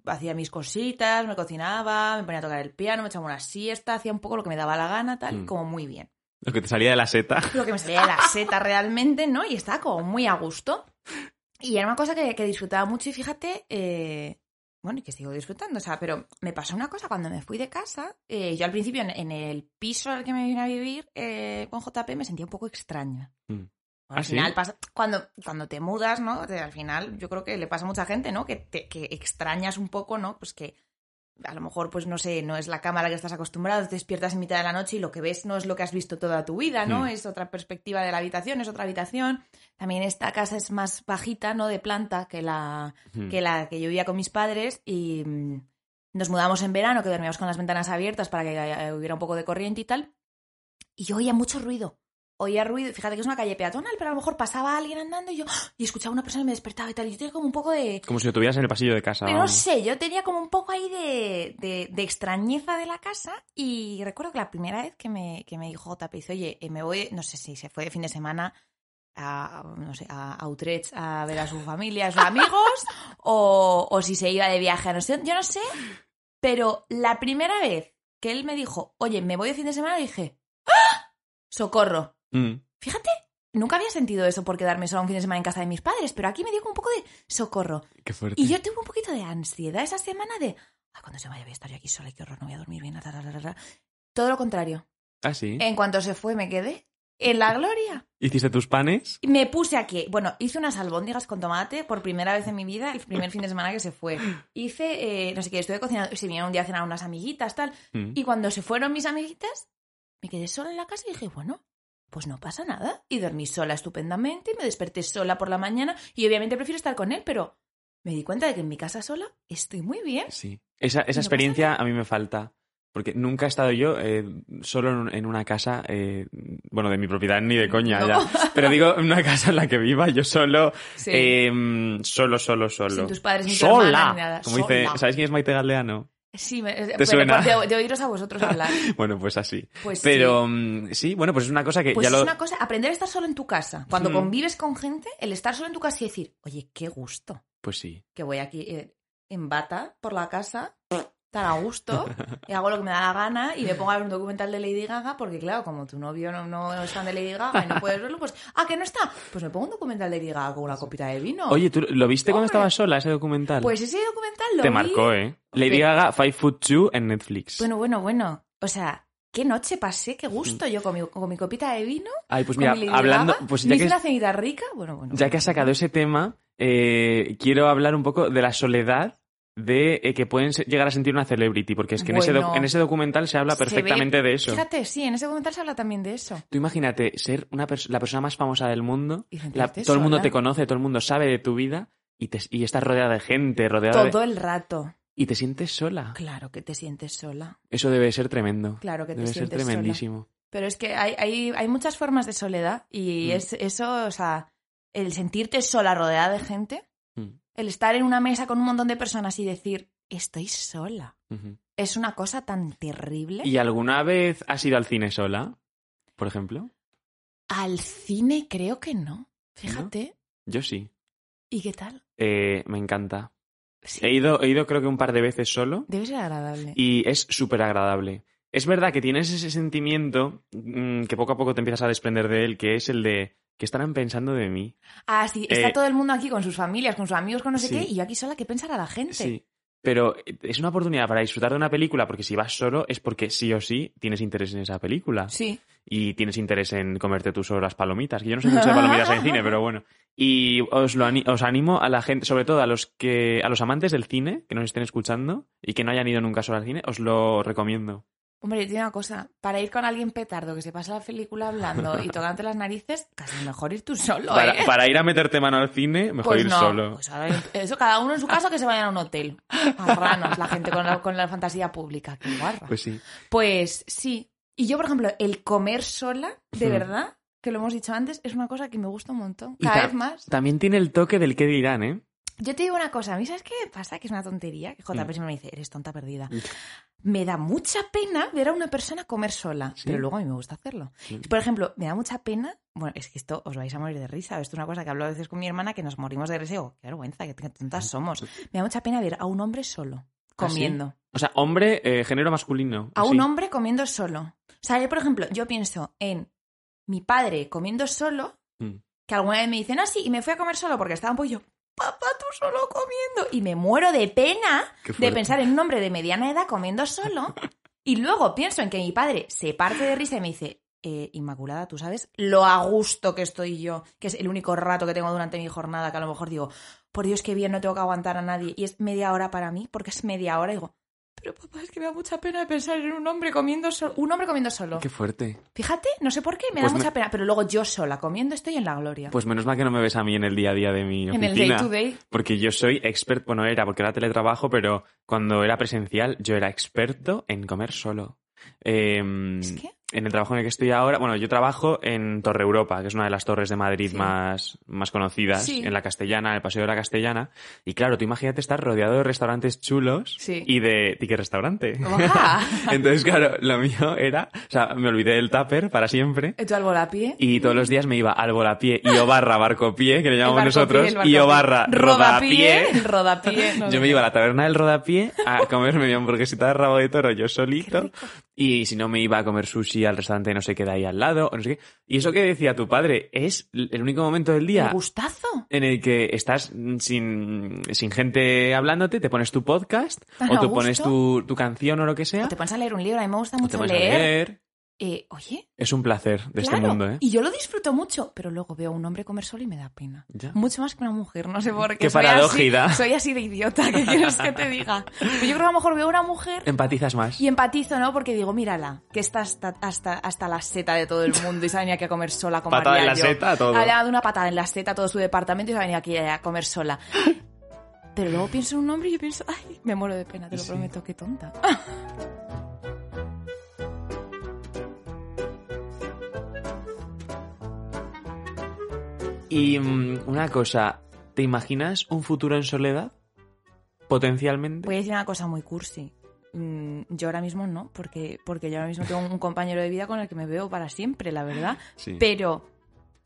hacía mis cositas, me cocinaba, me ponía a tocar el piano, me echaba una siesta, hacía un poco lo que me daba la gana, tal, Mm. como muy bien Lo que te salía de la seta. lo que me salía de la seta realmente, ¿no? Y estaba como muy a gusto. Y era una cosa que, que disfrutaba mucho y fíjate, eh, bueno, y que sigo disfrutando, o sea, pero me pasó una cosa cuando me fui de casa, eh, yo al principio en, en el piso al que me vine a vivir eh, con JP me sentía un poco extraña. Mm. Al ¿Ah, sí? final pasa, cuando, cuando te mudas, ¿no? Al final yo creo que le pasa a mucha gente, ¿no? Que, te, que extrañas un poco, ¿no? Pues que a lo mejor, pues no sé, no es la cama a la que estás acostumbrado, te despiertas en mitad de la noche y lo que ves no es lo que has visto toda tu vida, ¿no? Hmm. Es otra perspectiva de la habitación, es otra habitación. También esta casa es más bajita, ¿no? De planta que la Mm. que la que yo vivía con mis padres y mm, nos mudamos en verano, que dormíamos con las ventanas abiertas para que eh, hubiera un poco de corriente y tal. Y yo oía mucho ruido. Oía ruido, fíjate que es una calle peatonal, pero a lo mejor pasaba alguien andando y yo ¡ah! y escuchaba a una persona y me despertaba y tal. Y yo tenía como un poco de, Como si lo tuvieras en el pasillo de casa. pero no sé, yo tenía como un poco ahí de, de, de extrañeza de la casa y recuerdo que la primera vez que me, que me dijo JP, dice, oye, eh, me voy, no sé si se fue de fin de semana a, no sé, a, a Utrecht a ver a su familia, a sus amigos, o, o si se iba de viaje a no sé, yo no sé, pero la primera vez que él me dijo, oye, me voy de fin de semana, dije, ¡Ah! ¡Socorro! Mm. Fíjate, nunca había sentido eso por quedarme sola un fin de semana en casa de mis padres, pero aquí me dio como un poco de socorro. Qué fuerte. Y yo tuve un poquito de ansiedad esa semana de, ay, cuando se vaya voy a estar yo aquí sola, qué horror, no voy a dormir bien. ta, ta, ta, ta, ta". Todo lo contrario. Ah, sí. En cuanto se fue, me quedé en la gloria. ¿Hiciste tus panes? Me puse aquí, bueno, hice unas albóndigas con tomate por primera vez en mi vida, el primer fin de semana que se fue. Hice, eh, no sé qué, estuve cocinando, se vinieron un día a cenar unas amiguitas, tal. Mm. Y cuando se fueron mis amiguitas, me quedé sola en la casa y dije, bueno, pues no pasa nada. Y dormí sola estupendamente y me desperté sola por la mañana y obviamente prefiero estar con él, pero me di cuenta de que en mi casa sola estoy muy bien. Sí. Esa, esa experiencia a mí me falta. Porque nunca he estado yo eh, solo en, un- en una casa, eh, bueno, de mi propiedad ni de coña No. ya. Pero digo, en una casa en la que viva yo solo, Sí. eh, solo, solo, solo. Sin tus padres ni tu ¡Sola! hermana ni nada. Como dice, Sola. ¿sabéis quién es Maite Galeano? Sí, me, ¿Te pero suena? De, de oíros a vosotros hablar. Bueno, pues así. Pues Pero mm, sí, bueno, pues es una cosa que Pues ya es lo... una cosa, aprender a estar solo en tu casa. Cuando Mm. convives con gente, el estar solo en tu casa y decir, oye, qué gusto Pues sí. que voy aquí eh, en bata por la casa, tan a gusto y hago lo que me da la gana y me pongo a ver un documental de Lady Gaga porque claro, como tu novio no, no es fan de Lady Gaga y no puedes verlo, pues, ah, que no está, pues me pongo un documental de Lady Gaga con una copita de vino. Oye, ¿tú lo viste cuando estabas sola, ese documental? pues ese documental lo Te vi- marcó, ¿eh? Lady Pero- Gaga, Five Foot Two en Netflix. Bueno, bueno, bueno. O sea, qué noche pasé, qué gusto yo con mi, con mi copita de vino. Ay, pues mira, hablando, Gaga, pues ya que, una cenita rica. Bueno, bueno. ya que has sacado ese tema, eh, quiero hablar un poco de la soledad de eh, que pueden llegar a sentir una celebrity, porque es que en, ese en ese documental se habla Se ve- perfectamente de eso. Fíjate, sí, en ese documental se habla también de eso. Tú imagínate ser una pers- la persona más famosa del mundo, Y la- todo el mundo te conoce, todo el mundo sabe de tu vida y, te, y estás rodeada de gente, rodeada Todo de... el rato. Y te sientes sola. Claro que te sientes sola. Eso debe ser tremendo. Claro que te Debe ser sola. tremendísimo. Pero es que hay, hay, hay muchas formas de soledad y Mm. es eso, o sea, el sentirte sola rodeada de gente, el estar en una mesa con un montón de personas y decir, estoy sola. Es una cosa tan terrible. ¿Y alguna vez has ido al cine sola? Por ejemplo. Al cine creo que no. Fíjate. Yo sí. ¿Y qué tal? Eh, me encanta. Sí. He ido, he ido creo que un par de veces solo Debe ser agradable. y es súper agradable. Es verdad que tienes ese sentimiento mm, que poco a poco te empiezas a desprender de él, que es el de que estarán pensando de mí. Ah, sí, está Eh, todo el mundo aquí con sus familias, con sus amigos, con no sé Sí. qué, y yo aquí sola, ¿qué pensará la gente? Sí. Pero es una oportunidad para disfrutar de una película, porque si vas solo es porque sí o sí tienes interés en esa película. Sí. Y tienes interés en comerte tú solo las palomitas, que yo no sé mucho de palomitas en cine, pero bueno. Y os, lo os animo a la gente, sobre todo a los que a los amantes del cine, que nos estén escuchando y que no hayan ido nunca solo al cine, os lo recomiendo. Hombre, yo te digo una cosa, para ir con alguien petardo que se pasa la película hablando y tocándote las narices, casi mejor ir tú solo, Para, ¿eh? para ir a meterte mano al cine, mejor Pues ir no, solo. pues ahora, eso cada uno en su casa que se vayan a un hotel. Marranos, la gente con la, con la fantasía pública, qué guarra. Pues sí. Pues sí. Y yo, por ejemplo, el comer sola, de Ujú. verdad, que lo hemos dicho antes, es una cosa que me gusta un montón. Cada vez más. También tiene el toque del qué dirán, ¿eh? Yo te digo una cosa, a mí ¿sabes qué pasa? Que es una tontería, que JP Mm. siempre me dice, eres tonta perdida. Me da mucha pena ver a una persona comer sola, ¿Sí? pero luego a mí me gusta hacerlo. Sí. Por ejemplo, me da mucha pena, bueno, es que esto os vais a morir de risa, esto es una cosa que hablo a veces con mi hermana que nos morimos de risa digo, qué vergüenza, qué tontas somos. Me da mucha pena ver a un hombre solo, ¿Ah, sí? comiendo. O sea, hombre, eh, género masculino. A un hombre comiendo solo. O sea, yo, por ejemplo, yo pienso en mi padre comiendo solo, Mm. que alguna vez me dicen, ah, sí, y me fui a comer solo porque estaba un pollo. Papá, tú solo comiendo. Y me muero de pena de pensar en un hombre de mediana edad comiendo solo. y luego pienso en que mi padre se parte de risa y me dice, eh, Inmaculada, tú sabes lo a gusto que estoy yo, que es el único rato que tengo durante mi jornada, que a lo mejor digo, por Dios, qué bien, no tengo que aguantar a nadie. Y es media hora para mí, porque es media hora. Y digo, pero papá, es que me da mucha pena pensar en un hombre comiendo solo. Un hombre comiendo solo. Qué fuerte. Fíjate, no sé por qué, me Pues da me- mucha pena. Pero luego yo sola comiendo estoy en la gloria. Pues menos mal que no me ves a mí en el día a día de mi en el oficina. day to day. Porque yo soy experto, bueno, era porque era teletrabajo, pero cuando era presencial yo era experto en comer solo. Eh, ¿Es que? En el trabajo en el que estoy ahora, bueno, yo trabajo en Torre Europa, que es una de las torres de Madrid Sí. más, más conocidas, Sí. en la Castellana, en el Paseo de la Castellana. Y claro, tú imagínate estar rodeado de restaurantes chulos Sí. y de ticket restaurante. Entonces, claro, lo mío era, o sea, me olvidé del tupper para siempre. ¿Tu albolapié? Y todos los días me iba al volapié y o barra barcopié, que le llamamos nosotros, y o barra rodapié. El rodapié. no Yo me iba a la taberna del rodapié a comerme mi hamburguesita de rabo de toro yo solito. Y si no me iba a comer sushi al restaurante no sé qué de ahí al lado, o no sé qué. Y eso que decía tu padre, es el único momento del día gustazo. en el que estás sin, sin gente hablándote, te pones tu podcast, o tú pones tu, tu canción o lo que sea, O te pones a leer un libro, a mí me gusta te mucho a leer. Eh, oye, Es un placer de este mundo, ¿eh? y yo lo disfruto mucho, pero luego veo a un hombre comer solo y me da pena. Ya. Mucho más que una mujer, no sé por qué. Qué soy paradójida. Así, soy así de idiota, ¿qué quieres que te diga? Pero yo creo que a lo mejor veo a una mujer Empatizas más. y empatizo, ¿no? Porque digo, mírala, que está hasta, hasta, hasta la seta de todo el mundo y se ha venido aquí a comer sola con Patada en la yo. seta, todo. Ha dado una patada en la seta a todo su departamento y se ha venido aquí a comer sola. Pero luego pienso en un hombre y yo pienso, ay, me muero de pena, te lo Sí. prometo, qué tonta. Y mm, una cosa, ¿te imaginas un futuro en soledad? Potencialmente. Voy a decir una cosa muy cursi. Mm, Yo ahora mismo no, porque, porque yo ahora mismo tengo un compañero de vida con el que me veo para siempre, la verdad. Sí. Pero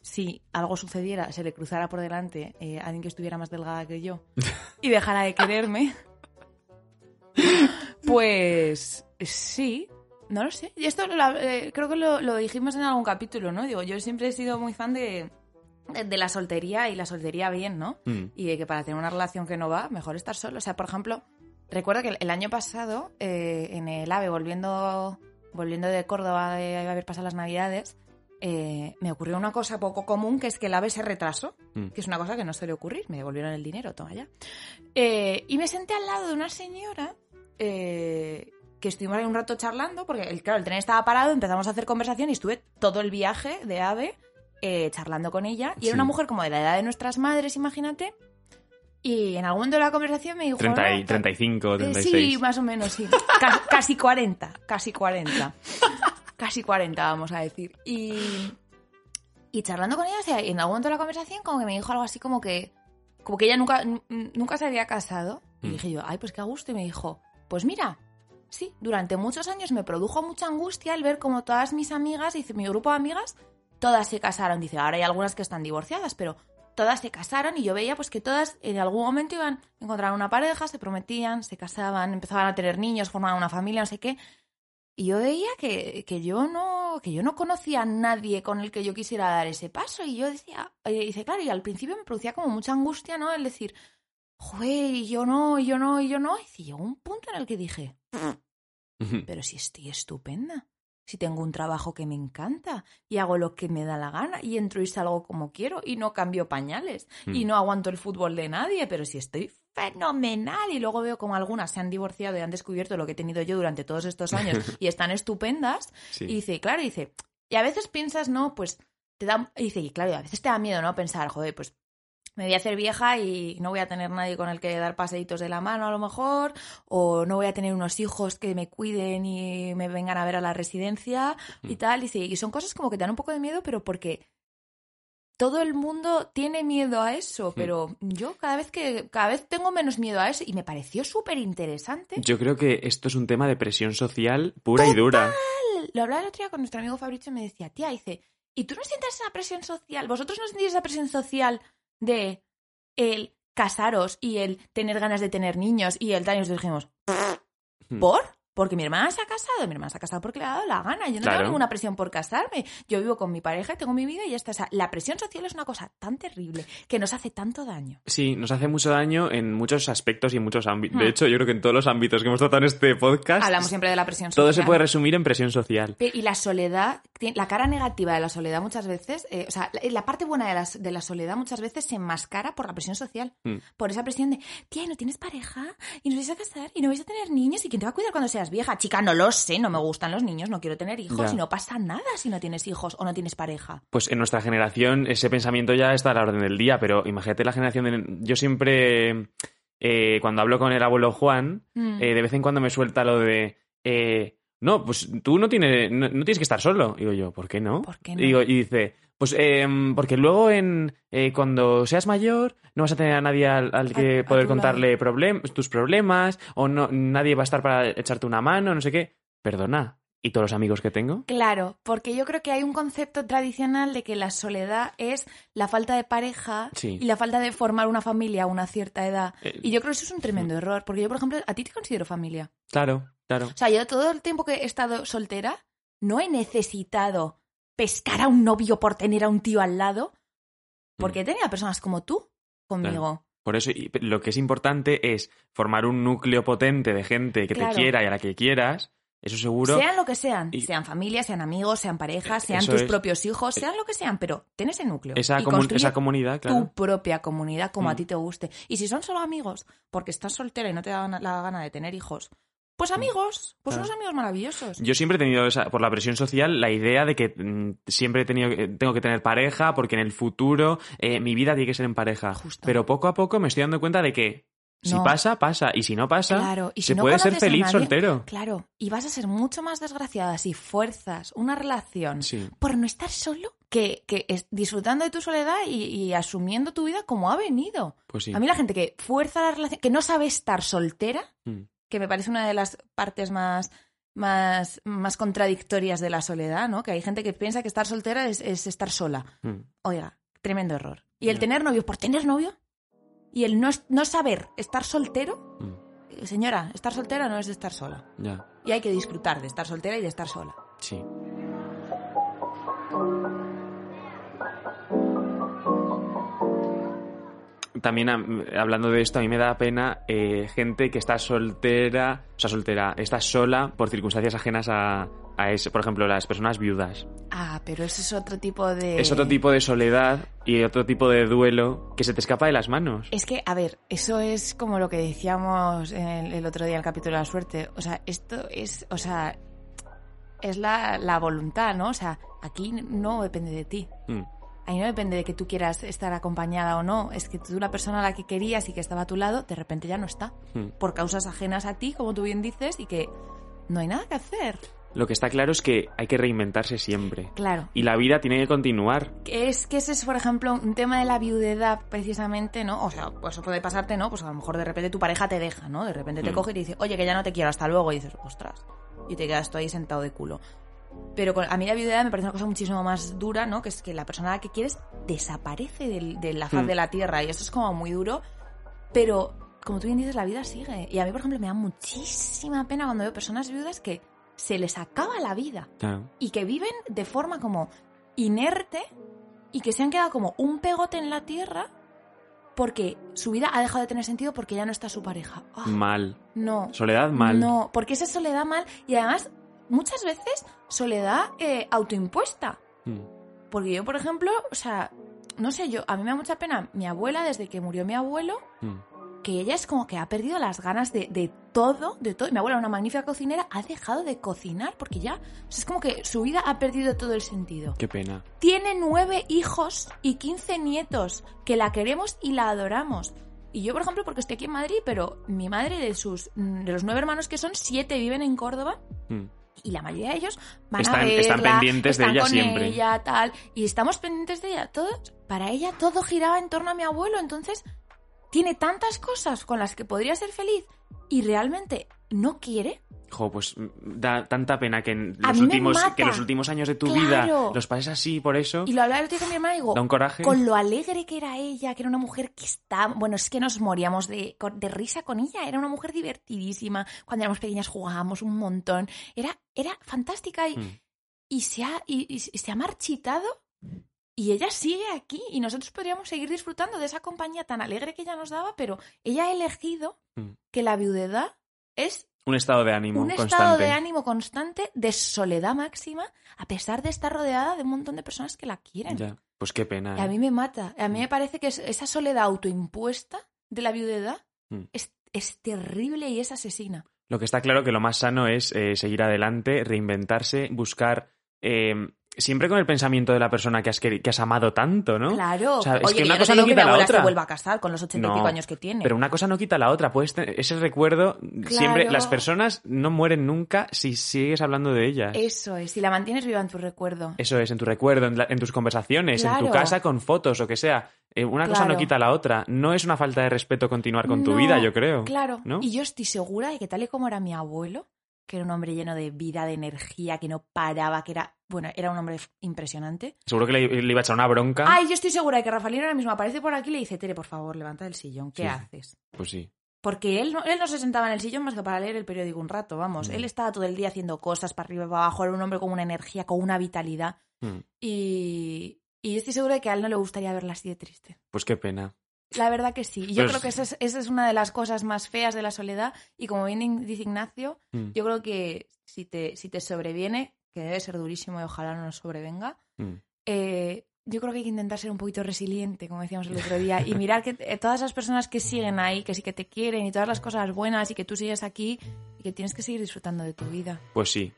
si algo sucediera, se le cruzara por delante eh, alguien que estuviera más delgada que yo y dejara de quererme, Pues sí, no lo sé. Y esto lo- eh, creo que lo, lo dijimos en algún capítulo, ¿no? Digo, yo siempre he sido muy fan de, de la soltería y la soltería bien, ¿no? Mm. Y de que para tener una relación que no va, mejor estar solo. O sea, por ejemplo, recuerdo que el, año pasado, eh, en el AVE, volviendo, volviendo de Córdoba de haber pasado las Navidades, eh, me ocurrió una cosa poco común, que es que el AVE se retrasó, Mm. que es una cosa que no suele ocurrir. Me devolvieron el dinero, toma ya. Eh, y me senté al lado de una señora que estuvimos ahí un rato charlando, porque el, claro, el tren estaba parado, empezamos a hacer conversación y estuve todo el viaje de AVE eh, charlando con ella. Y Sí. era una mujer como de la edad de nuestras madres, imagínate. Y en algún momento de la conversación me dijo... 30 y- "No, 35, eh, 36. Sí, más o menos, sí. Ca- casi 40, casi 40. Casi 40, vamos a decir. Y, y charlando con ella, o sea, en algún momento de la conversación, como que me dijo algo así como que, como que ella nunca, nunca se había casado. Y Mm. dije yo, ay, pues qué a gusto. Y me dijo, pues mira, sí, durante muchos años me produjo mucha angustia el ver como todas mis amigas, dice, mi grupo de amigas, todas se casaron. Dice, ahora hay algunas que están divorciadas, pero todas se casaron y yo veía pues que todas en algún momento iban a encontrar una pareja, se prometían, se casaban, empezaban a tener niños, formaban una familia, no sé qué. Y yo veía que, que yo no que yo no conocía a nadie con el que yo quisiera dar ese paso y yo decía, y dice, claro, y al principio me producía como mucha angustia, ¿no? El decir, joder, y yo no, y yo no, y yo no. Y llegó un punto en el que dije, pero si estoy estupenda, si tengo un trabajo que me encanta y hago lo que me da la gana y entro y salgo como quiero y no cambio pañales y Mm. no aguanto el fútbol de nadie, pero si estoy fenomenal y luego veo como algunas se han divorciado y han descubierto lo que he tenido yo durante todos estos años y están estupendas Sí. y dice, claro, dice, y a veces piensas, no, pues te da, y dice, y claro, y a veces te da miedo, ¿no? Pensar, joder, pues me voy a hacer vieja y no voy a tener nadie con el que dar paseitos de la mano a lo mejor, o no voy a tener unos hijos que me cuiden y me vengan a ver a la residencia y tal. Dice, y son cosas como que te dan un poco de miedo, pero porque todo el mundo tiene miedo a eso, pero yo cada vez que cada vez tengo menos miedo a eso y me pareció súper interesante. Yo creo que esto es un tema de presión social pura y dura. Lo hablaba el otro día con nuestro amigo Fabricio y me decía, tía, dice, ¿y tú no sientes esa presión social? ¿Vosotros no sentís esa presión social de el casaros y el tener ganas de tener niños y el tal? Y nos dijimos, Hmm. ¿por? Porque mi hermana se ha casado, mi hermana se ha casado porque le ha dado la gana. Yo no Claro. tengo ninguna presión por casarme. Yo vivo con mi pareja, tengo mi vida y ya está. O sea, la presión social es una cosa tan terrible que nos hace tanto daño. Sí, nos hace mucho daño en muchos aspectos y en muchos ámbitos. Hmm. De hecho, yo creo que en todos los ámbitos que hemos tratado en este podcast, Hablamos siempre de la presión social. todo se puede resumir en presión social. Y la soledad, la cara negativa de la soledad muchas veces, eh, o sea, la, parte buena de la, de la soledad muchas veces se enmascara por la presión social. Mm. Por esa presión de, tía, ¿y no tienes pareja? ¿Y no vais a casar? ¿Y no vais a tener niños? ¿Y quién te va a cuidar cuando seas vieja? Chica, no lo sé, no me gustan los niños, no quiero tener hijos. Ya. Y no pasa nada si no tienes hijos o no tienes pareja. Pues en nuestra generación ese pensamiento ya está a la orden del día, pero imagínate la generación de... Yo siempre, eh, cuando hablo con el abuelo Juan, Mm. eh, de vez en cuando me suelta lo de... eh, no, pues tú no tienes, no, no tienes que estar solo. Digo yo, ¿por qué no? ¿Por qué no? Y, digo- y dice, pues em, porque luego en eh, cuando seas mayor no vas a tener a nadie al, al que A- poder contarle problem- tus problemas o no nadie va a estar para echarte una mano, no sé qué. Perdona. ¿Y todos los amigos que tengo? Claro, porque yo creo que hay un concepto tradicional de que la soledad es la falta de pareja Sí. y la falta de formar una familia a una cierta edad. Eh, Y yo creo que eso es un tremendo error, porque yo, por ejemplo, a ti te considero familia. Claro, claro. O sea, yo todo el tiempo que he estado soltera no he necesitado pescar a un novio por tener a un tío al lado, porque he tenido a personas como tú conmigo. Por eso y lo que es importante es formar un núcleo potente de gente que Claro. te quiera y a la que quieras. Eso seguro. Sean lo que sean, Y- sean familias, sean amigos, sean parejas, sean Eso tus es. propios hijos, sean lo que sean, pero ten ese núcleo. esa, y comu- construye esa comunidad, claro. tu propia comunidad como a Mm. ti te guste. Y si son solo amigos, porque estás soltera y no te da la gana de tener hijos, pues amigos, pues Claro. unos amigos maravillosos. Yo siempre he tenido esa, por la presión social la idea de que mm, siempre he tenido, que- tengo que tener pareja porque en el futuro eh, mi vida tiene que ser en pareja. Justo. Pero poco a poco me estoy dando cuenta de que si No. pasa, pasa. Y si no pasa, Claro, y si se no puede ser feliz nadie- soltero. Claro, y vas a ser mucho más desgraciada si fuerzas una relación Sí. por no estar solo que, que es- disfrutando de tu soledad y, y asumiendo tu vida como ha venido. Pues sí. A mí la gente que fuerza la relación, que no sabe estar soltera, Mm. que me parece una de las partes más, más, más contradictorias de la soledad, ¿no? Que hay gente que piensa que estar soltera es, es estar sola. Mm. Oiga, tremendo error. Y el tener novio por tener novio y el no, no saber estar soltero Mm. señora, estar soltera no es de estar sola. Ya, Y hay que disfrutar de estar soltera y de estar sola. sí. También am- hablando de esto, a mí me da pena eh, gente que está soltera, o sea, soltera, está sola por circunstancias ajenas a, a eso. Por ejemplo, las personas viudas. Ah, pero eso es otro tipo de... Es otro tipo de soledad y otro tipo de duelo que se te escapa de las manos. Es que, a ver, eso es como lo que decíamos el, el otro día en el capítulo de la suerte. O sea, esto es, o sea, es la, la voluntad, ¿no? O sea, aquí no depende de ti. Mm, Ahí no depende de que tú quieras estar acompañada o no. Es que tú, la persona a la que querías y que estaba a tu lado, de repente ya no está. mm. Por causas ajenas a ti, como tú bien dices, y que no hay nada que hacer. Lo que está claro es que hay que reinventarse siempre. Claro. Y la vida tiene que continuar. Que es que ese es, por ejemplo, un tema de la viudedad, precisamente, ¿no? O sea, pues eso puede pasarte, ¿no? Pues a lo mejor de repente tu pareja te deja, ¿no? De repente te Mm. coge y te dice, oye, que ya no te quiero, hasta luego. Y dices, ostras. Y te quedas tú ahí sentado de culo. Pero con- a mí la viudedad me parece una cosa muchísimo más dura, ¿no? Que es que la persona a la que quieres desaparece del- de la faz Mm. de la tierra. Y eso es como muy duro. Pero, como tú bien dices, la vida sigue. Y a mí, por ejemplo, me da muchísima pena cuando veo personas viudas que se les acaba la vida Claro. y que viven de forma como inerte y que se han quedado como un pegote en la tierra porque su vida ha dejado de tener sentido porque ya no está su pareja. Ah, Mal. no. Soledad mal. No, porque esa soledad mal y además muchas veces soledad eh, autoimpuesta. Mm, Porque yo, por ejemplo, o sea, no sé, yo a mí me da mucha pena mi abuela desde que murió mi abuelo mm. que ella es como que ha perdido las ganas de, de todo, de todo. Mi abuela, una magnífica cocinera, ha dejado de cocinar porque ya, o sea, es como que su vida ha perdido todo el sentido. Qué pena. Tiene nueve hijos y quince nietos que la queremos y la adoramos. Y yo, por ejemplo, porque estoy aquí en Madrid, pero mi madre de sus de los nueve hermanos que son, siete viven en Córdoba Mm. Y la mayoría de ellos van Están- a verla, están pendientes de ella con siempre. ella, tal, y estamos pendientes de ella. Todos, para ella todo giraba en torno a mi abuelo, entonces tiene tantas cosas con las que podría ser feliz y realmente no quiere. Jo, pues mm, da tanta pena que en los últimos, los años de tu Claro. vida los pases así por eso. Y lo hablaba el otro día con mi hermana y digo, Da un coraje. con lo alegre que era ella, que era una mujer que está, bueno, es que nos moríamos de, de risa con ella, era una mujer divertidísima, cuando éramos pequeñas jugábamos un montón, era, era fantástica y, Mm. y se ha, y, y se ha marchitado y ella sigue aquí y nosotros podríamos seguir disfrutando de esa compañía tan alegre que ella nos daba, pero ella ha elegido Mm. que la viudedad es Un estado de ánimo un constante. estado de ánimo constante, de soledad máxima, a pesar de estar rodeada de un montón de personas que la quieren. Ya. Pues qué pena. Y a ¿eh? mí me mata. A mí me parece que es- esa soledad autoimpuesta de la viudedad Mm. es, es terrible y es asesina. Lo que está claro que lo más sano es eh, seguir adelante, reinventarse, buscar eh, siempre con el pensamiento de la persona que has, queri- que has amado tanto, ¿no? Claro. O sea, es Oye, que una no cosa no que quita la otra. se vuelva a casar con los ochenta y pico No, años que tiene. Pero una cosa no quita la otra. Tener- ese recuerdo, siempre las personas no mueren nunca si sigues hablando de ellas. Eso es, si la mantienes viva en tu recuerdo. Eso es, en tu recuerdo, en, la- en tus conversaciones, en tu casa con fotos o que sea. Eh, una cosa no quita la otra. No es una falta de respeto continuar con tu vida, yo creo. Claro. Y yo estoy segura de que tal y como era mi abuelo, que era un hombre lleno de vida, de energía, que no paraba, que era, bueno, era un hombre impresionante. Seguro que le, le iba a echar una bronca. Ay, yo estoy segura de que Rafaelino ahora mismo aparece por aquí y le dice, Tere, por favor, levanta del sillón, ¿qué Sí. haces? Pues sí. Porque él no, él no se sentaba en el sillón más que para leer el periódico un rato, vamos. Mm. Él estaba todo el día haciendo cosas para arriba y para abajo, era un hombre con una energía, con una vitalidad. Mm. Y, y yo estoy segura de que a él no le gustaría verla así de triste. Pues qué pena. La verdad que sí. Y yo Pues- creo que esa es, esa es una de las cosas más feas de la soledad. Y como bien dice Ignacio, Mm. yo creo que si te, si te sobreviene, que debe ser durísimo y ojalá no nos sobrevenga, Mm. eh, yo creo que hay que intentar ser un poquito resiliente, como decíamos el otro día, y mirar que todas las personas que siguen ahí, que sí que te quieren, y todas las cosas buenas, y que tú sigues aquí, y que tienes que seguir disfrutando de tu vida. Pues sí.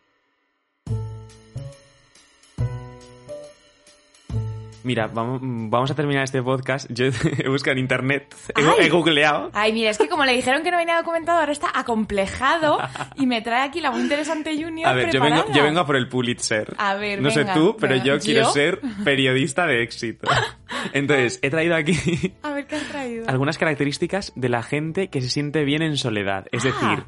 Mira, vamos, vamos a terminar este podcast. Yo he buscado en internet, he, googleado. Ay, mira, es que como le dijeron que no venía documentado, ahora está acomplejado y me trae aquí la muy interesante Junior A ver, yo vengo, yo vengo a por el Pulitzer. A ver, No venga, sé tú, pero venga. yo quiero ¿Yo? ser periodista de éxito. Entonces, he traído aquí A ver, ¿qué has traído? algunas características de la gente que se siente bien en soledad. Es Ah. decir,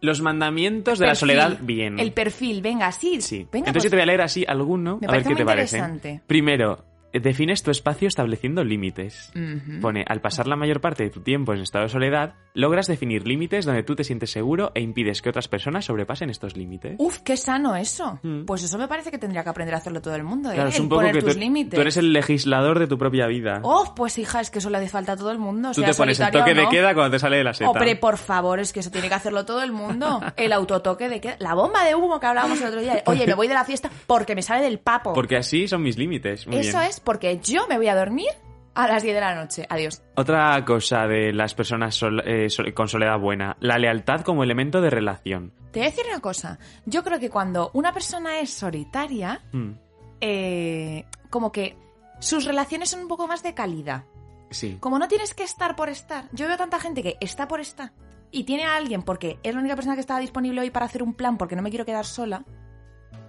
los mandamientos de la soledad bien. El perfil, venga, sí. Sí. Venga, Entonces pues, yo te voy a leer así alguno, Me a ver qué muy te parece. Primero, defines tu espacio estableciendo límites. Pone, al pasar la mayor parte de tu tiempo en estado de soledad, logras definir límites donde tú te sientes seguro e impides que otras personas sobrepasen estos límites. Uf, qué sano eso. Mm. Pues eso me parece que tendría que aprender a hacerlo todo el mundo, ¿eh? Claro, es El un poco poner que tus tú, límites. tú eres el legislador de tu propia vida. Oh, pues hija, es que eso le hace falta a todo el mundo. tú sea te pones el toque de queda cuando te sale de la seta. Hombre, por favor, es que eso tiene que hacerlo todo el mundo. El autotoque de queda. La bomba de humo que hablábamos el otro día. Oye, me voy de la fiesta porque me sale del papo. Porque así son mis límites. Muy Eso bien. es porque yo me voy a dormir a las 10 de la noche. Adiós. Otra cosa de las personas sol- eh, sol- con soledad buena, la lealtad como elemento de relación. Te voy a decir una cosa. Yo creo que cuando una persona es solitaria, Hmm, eh, como que sus relaciones son un poco más de calidad. Sí. Como no tienes que estar por estar. Yo veo tanta gente que está por estar y tiene a alguien porque es la única persona que está disponible hoy para hacer un plan porque no me quiero quedar sola.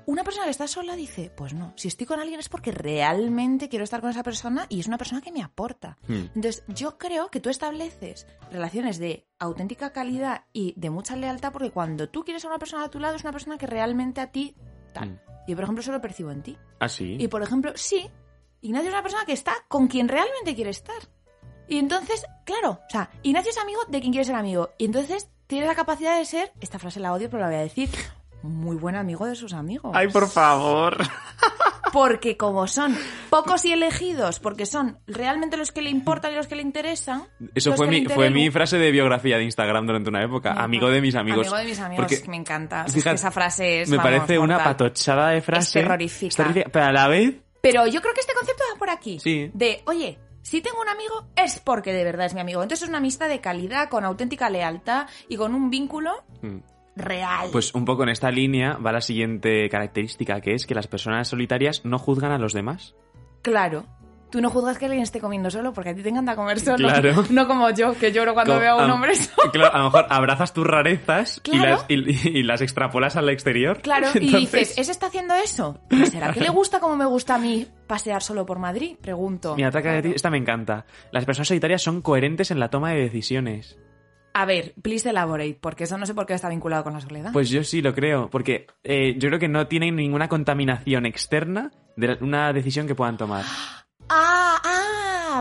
Una persona que está sola dice, pues no, si estoy con alguien es porque realmente quiero estar con esa persona y es una persona que me aporta. Hmm. Entonces, yo creo que tú estableces relaciones de auténtica calidad y de mucha lealtad porque cuando tú quieres a una persona a tu lado es una persona que realmente a ti tal. Mm. Yo, por ejemplo, eso lo percibo en ti. ¿Ah, sí? Y por ejemplo, sí, Ignacio es una persona que está con quien realmente quiere estar. Y entonces, claro, o sea, Ignacio es amigo de quien quiere ser amigo. Y entonces tiene la capacidad de ser, esta frase la odio, pero la voy a decir, muy buen amigo de sus amigos. Ay, por favor. Porque como son pocos y elegidos, porque son realmente los que le importan y los que le interesan. Eso fue mi, fue mi frase de biografía de Instagram durante una época. Amigo de mis amigos. Amigo de mis amigos, Porque, me encanta. O sea, es fíjate, que esa frase es. me vamos, parece una mortal. patochada de frase. terrorífica. Es terrorífica, Pero a la vez, Pero yo creo que este concepto va por aquí. Sí. De, oye, si tengo un amigo es porque de verdad es mi amigo. Entonces es una amistad de calidad, con auténtica lealtad y con un vínculo mm, real. pues un poco en esta línea va la siguiente característica, que es que las personas solitarias no juzgan a los demás. Claro. Tú no juzgas que alguien esté comiendo solo porque a ti te encanta comer solo. Claro. No como yo, que lloro cuando Co- veo a un hombre solo. Claro, a lo mejor abrazas tus rarezas y, las, y, y las extrapolas al exterior. Claro, y dices, ¿ese está haciendo eso? ¿Pero ¿Será que le gusta como me gusta a mí pasear solo por Madrid? Pregunto. Mi ataque de ti, esta me encanta. Las personas solitarias son coherentes en la toma de decisiones. A ver, please elaborate, porque eso no sé por qué está vinculado con la soledad. Pues yo sí lo creo, porque eh, yo creo que no tienen ninguna contaminación externa de la- una decisión que puedan tomar. Ah, ah,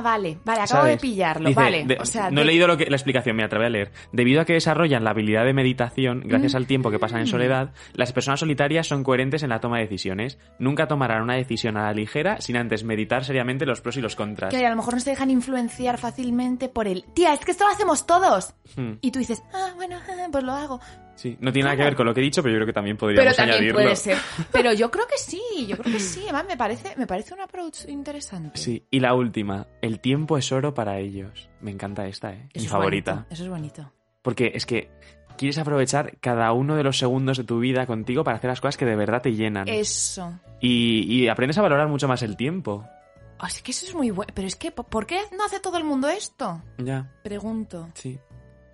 vale, vale, acabo ¿sabes? de pillarlo, Dice, vale. de- o sea, no he leído lo que, la explicación, mira, te voy a leer. Debido a que desarrollan la habilidad de meditación, gracias al tiempo que pasan Mm. en soledad, las personas solitarias son coherentes en la toma de decisiones. Nunca tomarán una decisión a la ligera sin antes meditar seriamente los pros y los contras. que a lo mejor no se dejan influenciar fácilmente por el, tía, es que esto lo hacemos todos. Hmm, Y tú dices, ah, bueno, ah, pues lo hago. Sí, no tiene nada que ver con lo que he dicho, pero yo creo que también podríamos Pero también añadirlo. puede ser. Pero yo creo que sí, yo creo que sí. Además, me parece, me parece un approach interesante. Sí, y la última, el tiempo es oro para ellos. Me encanta esta, ¿eh? Eso Mi es favorita. bonito, eso es bonito. Porque es que quieres aprovechar cada uno de los segundos de tu vida contigo para hacer las cosas que de verdad te llenan. Eso. Y, y aprendes a valorar mucho más el tiempo. Oh, es que eso es muy bueno. Pero es que, ¿por- ¿por qué no hace todo el mundo esto? Ya, Pregunto. sí.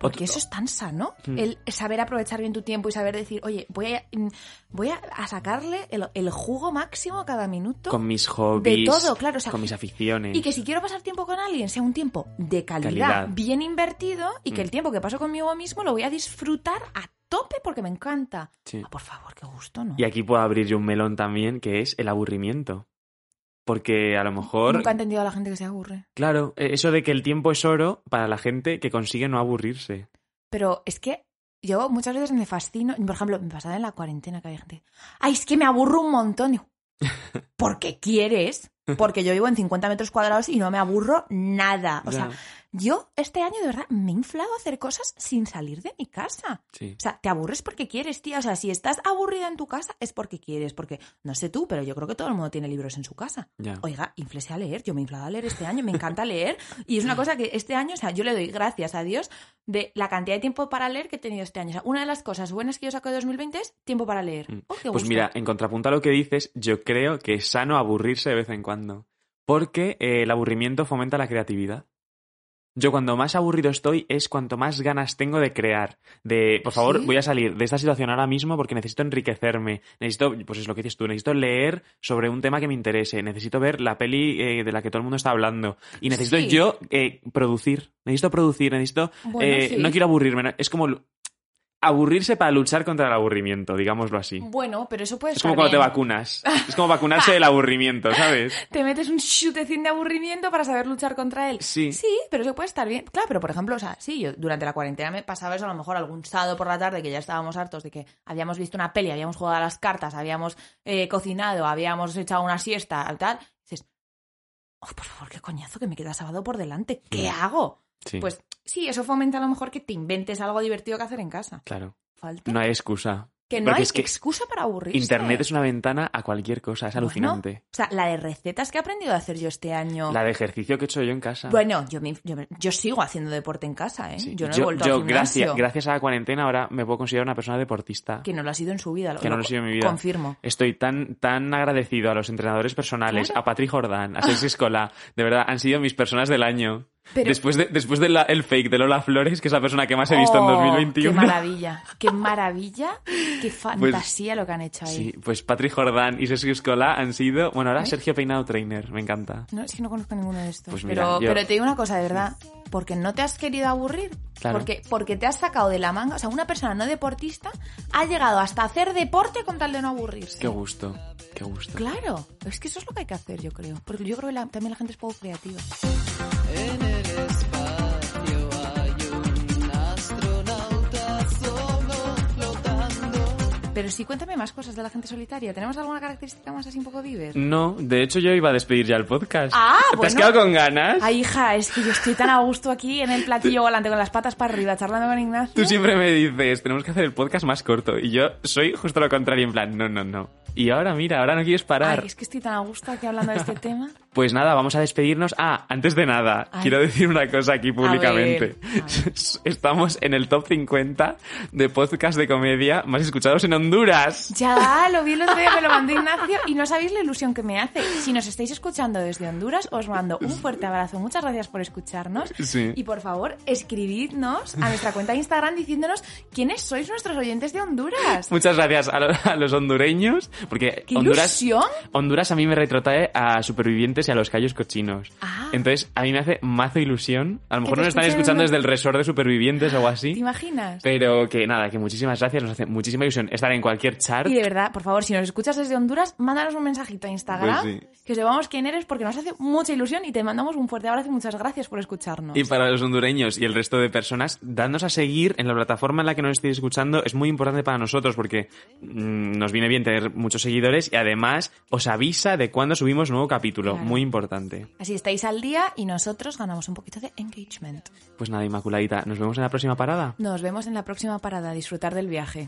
Porque eso es tan sano. Mm. El saber aprovechar bien tu tiempo y saber decir, oye, voy a, mm, voy a, sacarle el, el jugo máximo a cada minuto. Con mis hobbies. todo, claro, o sea, con mis aficiones. Y que si quiero pasar tiempo con alguien, sea un tiempo de calidad, Calidad. bien invertido y que Mm. el tiempo que paso conmigo mismo lo voy a disfrutar a tope porque me encanta. Sí. Ah, por favor, qué gusto, ¿no? Y aquí puedo abrir yo un melón también, que es el aburrimiento. Porque a lo mejor, Nunca he entendido a la gente que se aburre. claro, eh, eso de que el tiempo es oro para la gente que consigue no aburrirse. Pero es que yo muchas veces me fascino. Por ejemplo, me pasaba en la cuarentena que había gente. Ay, es que me aburro un montón. Porque quieres. Porque yo vivo en 50 metros cuadrados y no me aburro nada. O sea. Yo este año de verdad me he inflado a hacer cosas sin salir de mi casa. Sí. O sea, te aburres porque quieres, tía. O sea, si estás aburrida en tu casa es porque quieres. Porque, no sé tú, pero yo creo que todo el mundo tiene libros en su casa. Oiga, inflese a leer. Yo me he inflado a leer este año, me encanta leer. Y es una cosa que este año, o sea, yo le doy gracias a Dios de la cantidad de tiempo para leer que he tenido este año. O sea, una de las cosas buenas que yo saco de 2020 es tiempo para leer. Mm. Oh, qué Pues mira, en contrapunto a lo que dices, yo creo que es sano aburrirse de vez en cuando. Porque eh, el aburrimiento fomenta la creatividad. Yo cuando más aburrido estoy es cuanto más ganas tengo de crear. De, por favor, ¿Sí? voy a salir de esta situación ahora mismo porque necesito enriquecerme. Necesito, pues es lo que dices tú, necesito leer sobre un tema que me interese. Necesito ver la peli eh, de la que todo el mundo está hablando. Y necesito Sí. yo eh, producir. Necesito producir, necesito... Bueno, eh, sí. No quiero aburrirme. Es como... aburrirse para luchar contra el aburrimiento, digámoslo así. Bueno, pero eso puede Es estar como cuando te vacunas. Es como vacunarse del aburrimiento, ¿sabes? Te metes un chutecín de aburrimiento para saber luchar contra él. Sí. Sí, pero eso puede estar bien. Claro, pero por ejemplo, o sea, sí, yo durante la cuarentena me pasaba eso a lo mejor algún sábado por la tarde que ya estábamos hartos de que habíamos visto una peli, habíamos jugado a las cartas, habíamos eh, cocinado, habíamos echado una siesta, tal. Y dices, oh, por favor, qué coñazo que me queda sábado por delante. ¿Qué hago? Sí, Pues sí, eso fomenta a lo mejor que te inventes algo divertido que hacer en casa. claro. Falta. No hay excusa. que no Porque hay es que excusa para aburrirse. Internet es una ventana a cualquier cosa, es Bueno, alucinante. o sea, la de recetas que he aprendido a hacer yo este año. La de ejercicio que he hecho yo en casa. Bueno, yo, me- yo, sigo haciendo deporte en casa, ¿eh? Sí. Yo no he vuelto yo, al gimnasio. gracias, gracias a la cuarentena ahora me puedo considerar una persona deportista. Que no lo ha sido en su vida. que no lo he sido en mi vida. Confirmo. Estoy tan, tan agradecido a los entrenadores personales, Claro. a Patrick Jordan, a Sexy Escola. De verdad, han sido mis personas del año. Pero- Después, de, después del el fake de Lola Flores, que es la persona que más he visto en Oh, 2021. Qué maravilla, qué maravilla, qué fantasía lo que han hecho ahí. Sí, pues Patrick Jordan y Sexy Escola han sido. Bueno, ahora ¿Eh? Sergio Peinado Trainer, me encanta. No, es que no conozco ninguno de estos. Pues mira, pero, yo- pero te digo una cosa, de verdad. Porque no te has querido aburrir. Claro. Porque, porque te has sacado de la manga. O sea, una persona no deportista ha llegado hasta hacer deporte con tal de no aburrirse. Qué gusto, qué gusto. Claro, es que eso es lo que hay que hacer, yo creo. Porque yo creo que la- también la gente es poco creativa. Pero sí, cuéntame más cosas de la gente solitaria. ¿Tenemos alguna característica más así un poco diver? No, de hecho yo iba a despedir ya el podcast. Ah, ¿Te has bueno. quedado con ganas? Ay, hija, es que yo estoy tan a gusto aquí en el platillo volante con las patas para arriba charlando con Ignacio. Tú siempre me dices, tenemos que hacer el podcast más corto. Y yo soy justo lo contrario, en plan, no, no, no. Y ahora mira, ahora no quieres parar. Ay, es que estoy tan a gusto aquí hablando de este tema. Pues nada, vamos a despedirnos. Ah, antes de nada, Ay. quiero decir una cosa aquí públicamente. ver, a Estamos en el top 50 de podcast de comedia más escuchados en Honduras. Ya, lo vi el otro día, me lo mandó Ignacio y no sabéis la ilusión que me hace. Si nos estáis escuchando desde Honduras, os mando un fuerte abrazo. Muchas gracias por escucharnos. Sí. Y por favor, escribidnos a nuestra cuenta de Instagram diciéndonos quiénes sois nuestros oyentes de Honduras. Muchas gracias a, lo- a los hondureños, porque ¡Qué Honduras, ilusión! Honduras a mí me retrotrae a supervivientes y a los callos cochinos. Ah. Entonces, a mí me hace mazo ilusión. A lo mejor nos están escuchando desde el resort de supervivientes o algo así. ¿Te imaginas? Pero que nada, que muchísimas gracias, nos hace muchísima ilusión estar en cualquier chart. Y de verdad, por favor, si nos escuchas desde Honduras, mándanos un mensajito a Instagram, Pues sí. que sepamos quién eres, porque nos hace mucha ilusión y te mandamos un fuerte abrazo y muchas gracias por escucharnos. Y para los hondureños y el resto de personas, dadnos a seguir en la plataforma en la que nos estéis escuchando. Es muy importante para nosotros porque mm, nos viene bien tener muchos seguidores y además os avisa de cuándo subimos nuevo capítulo. Claro. Muy importante. Así estáis al día y nosotros ganamos un poquito de engagement. Pues nada, Inmaculadita, nos vemos en la próxima parada. Nos vemos en la próxima parada. Disfrutar del viaje.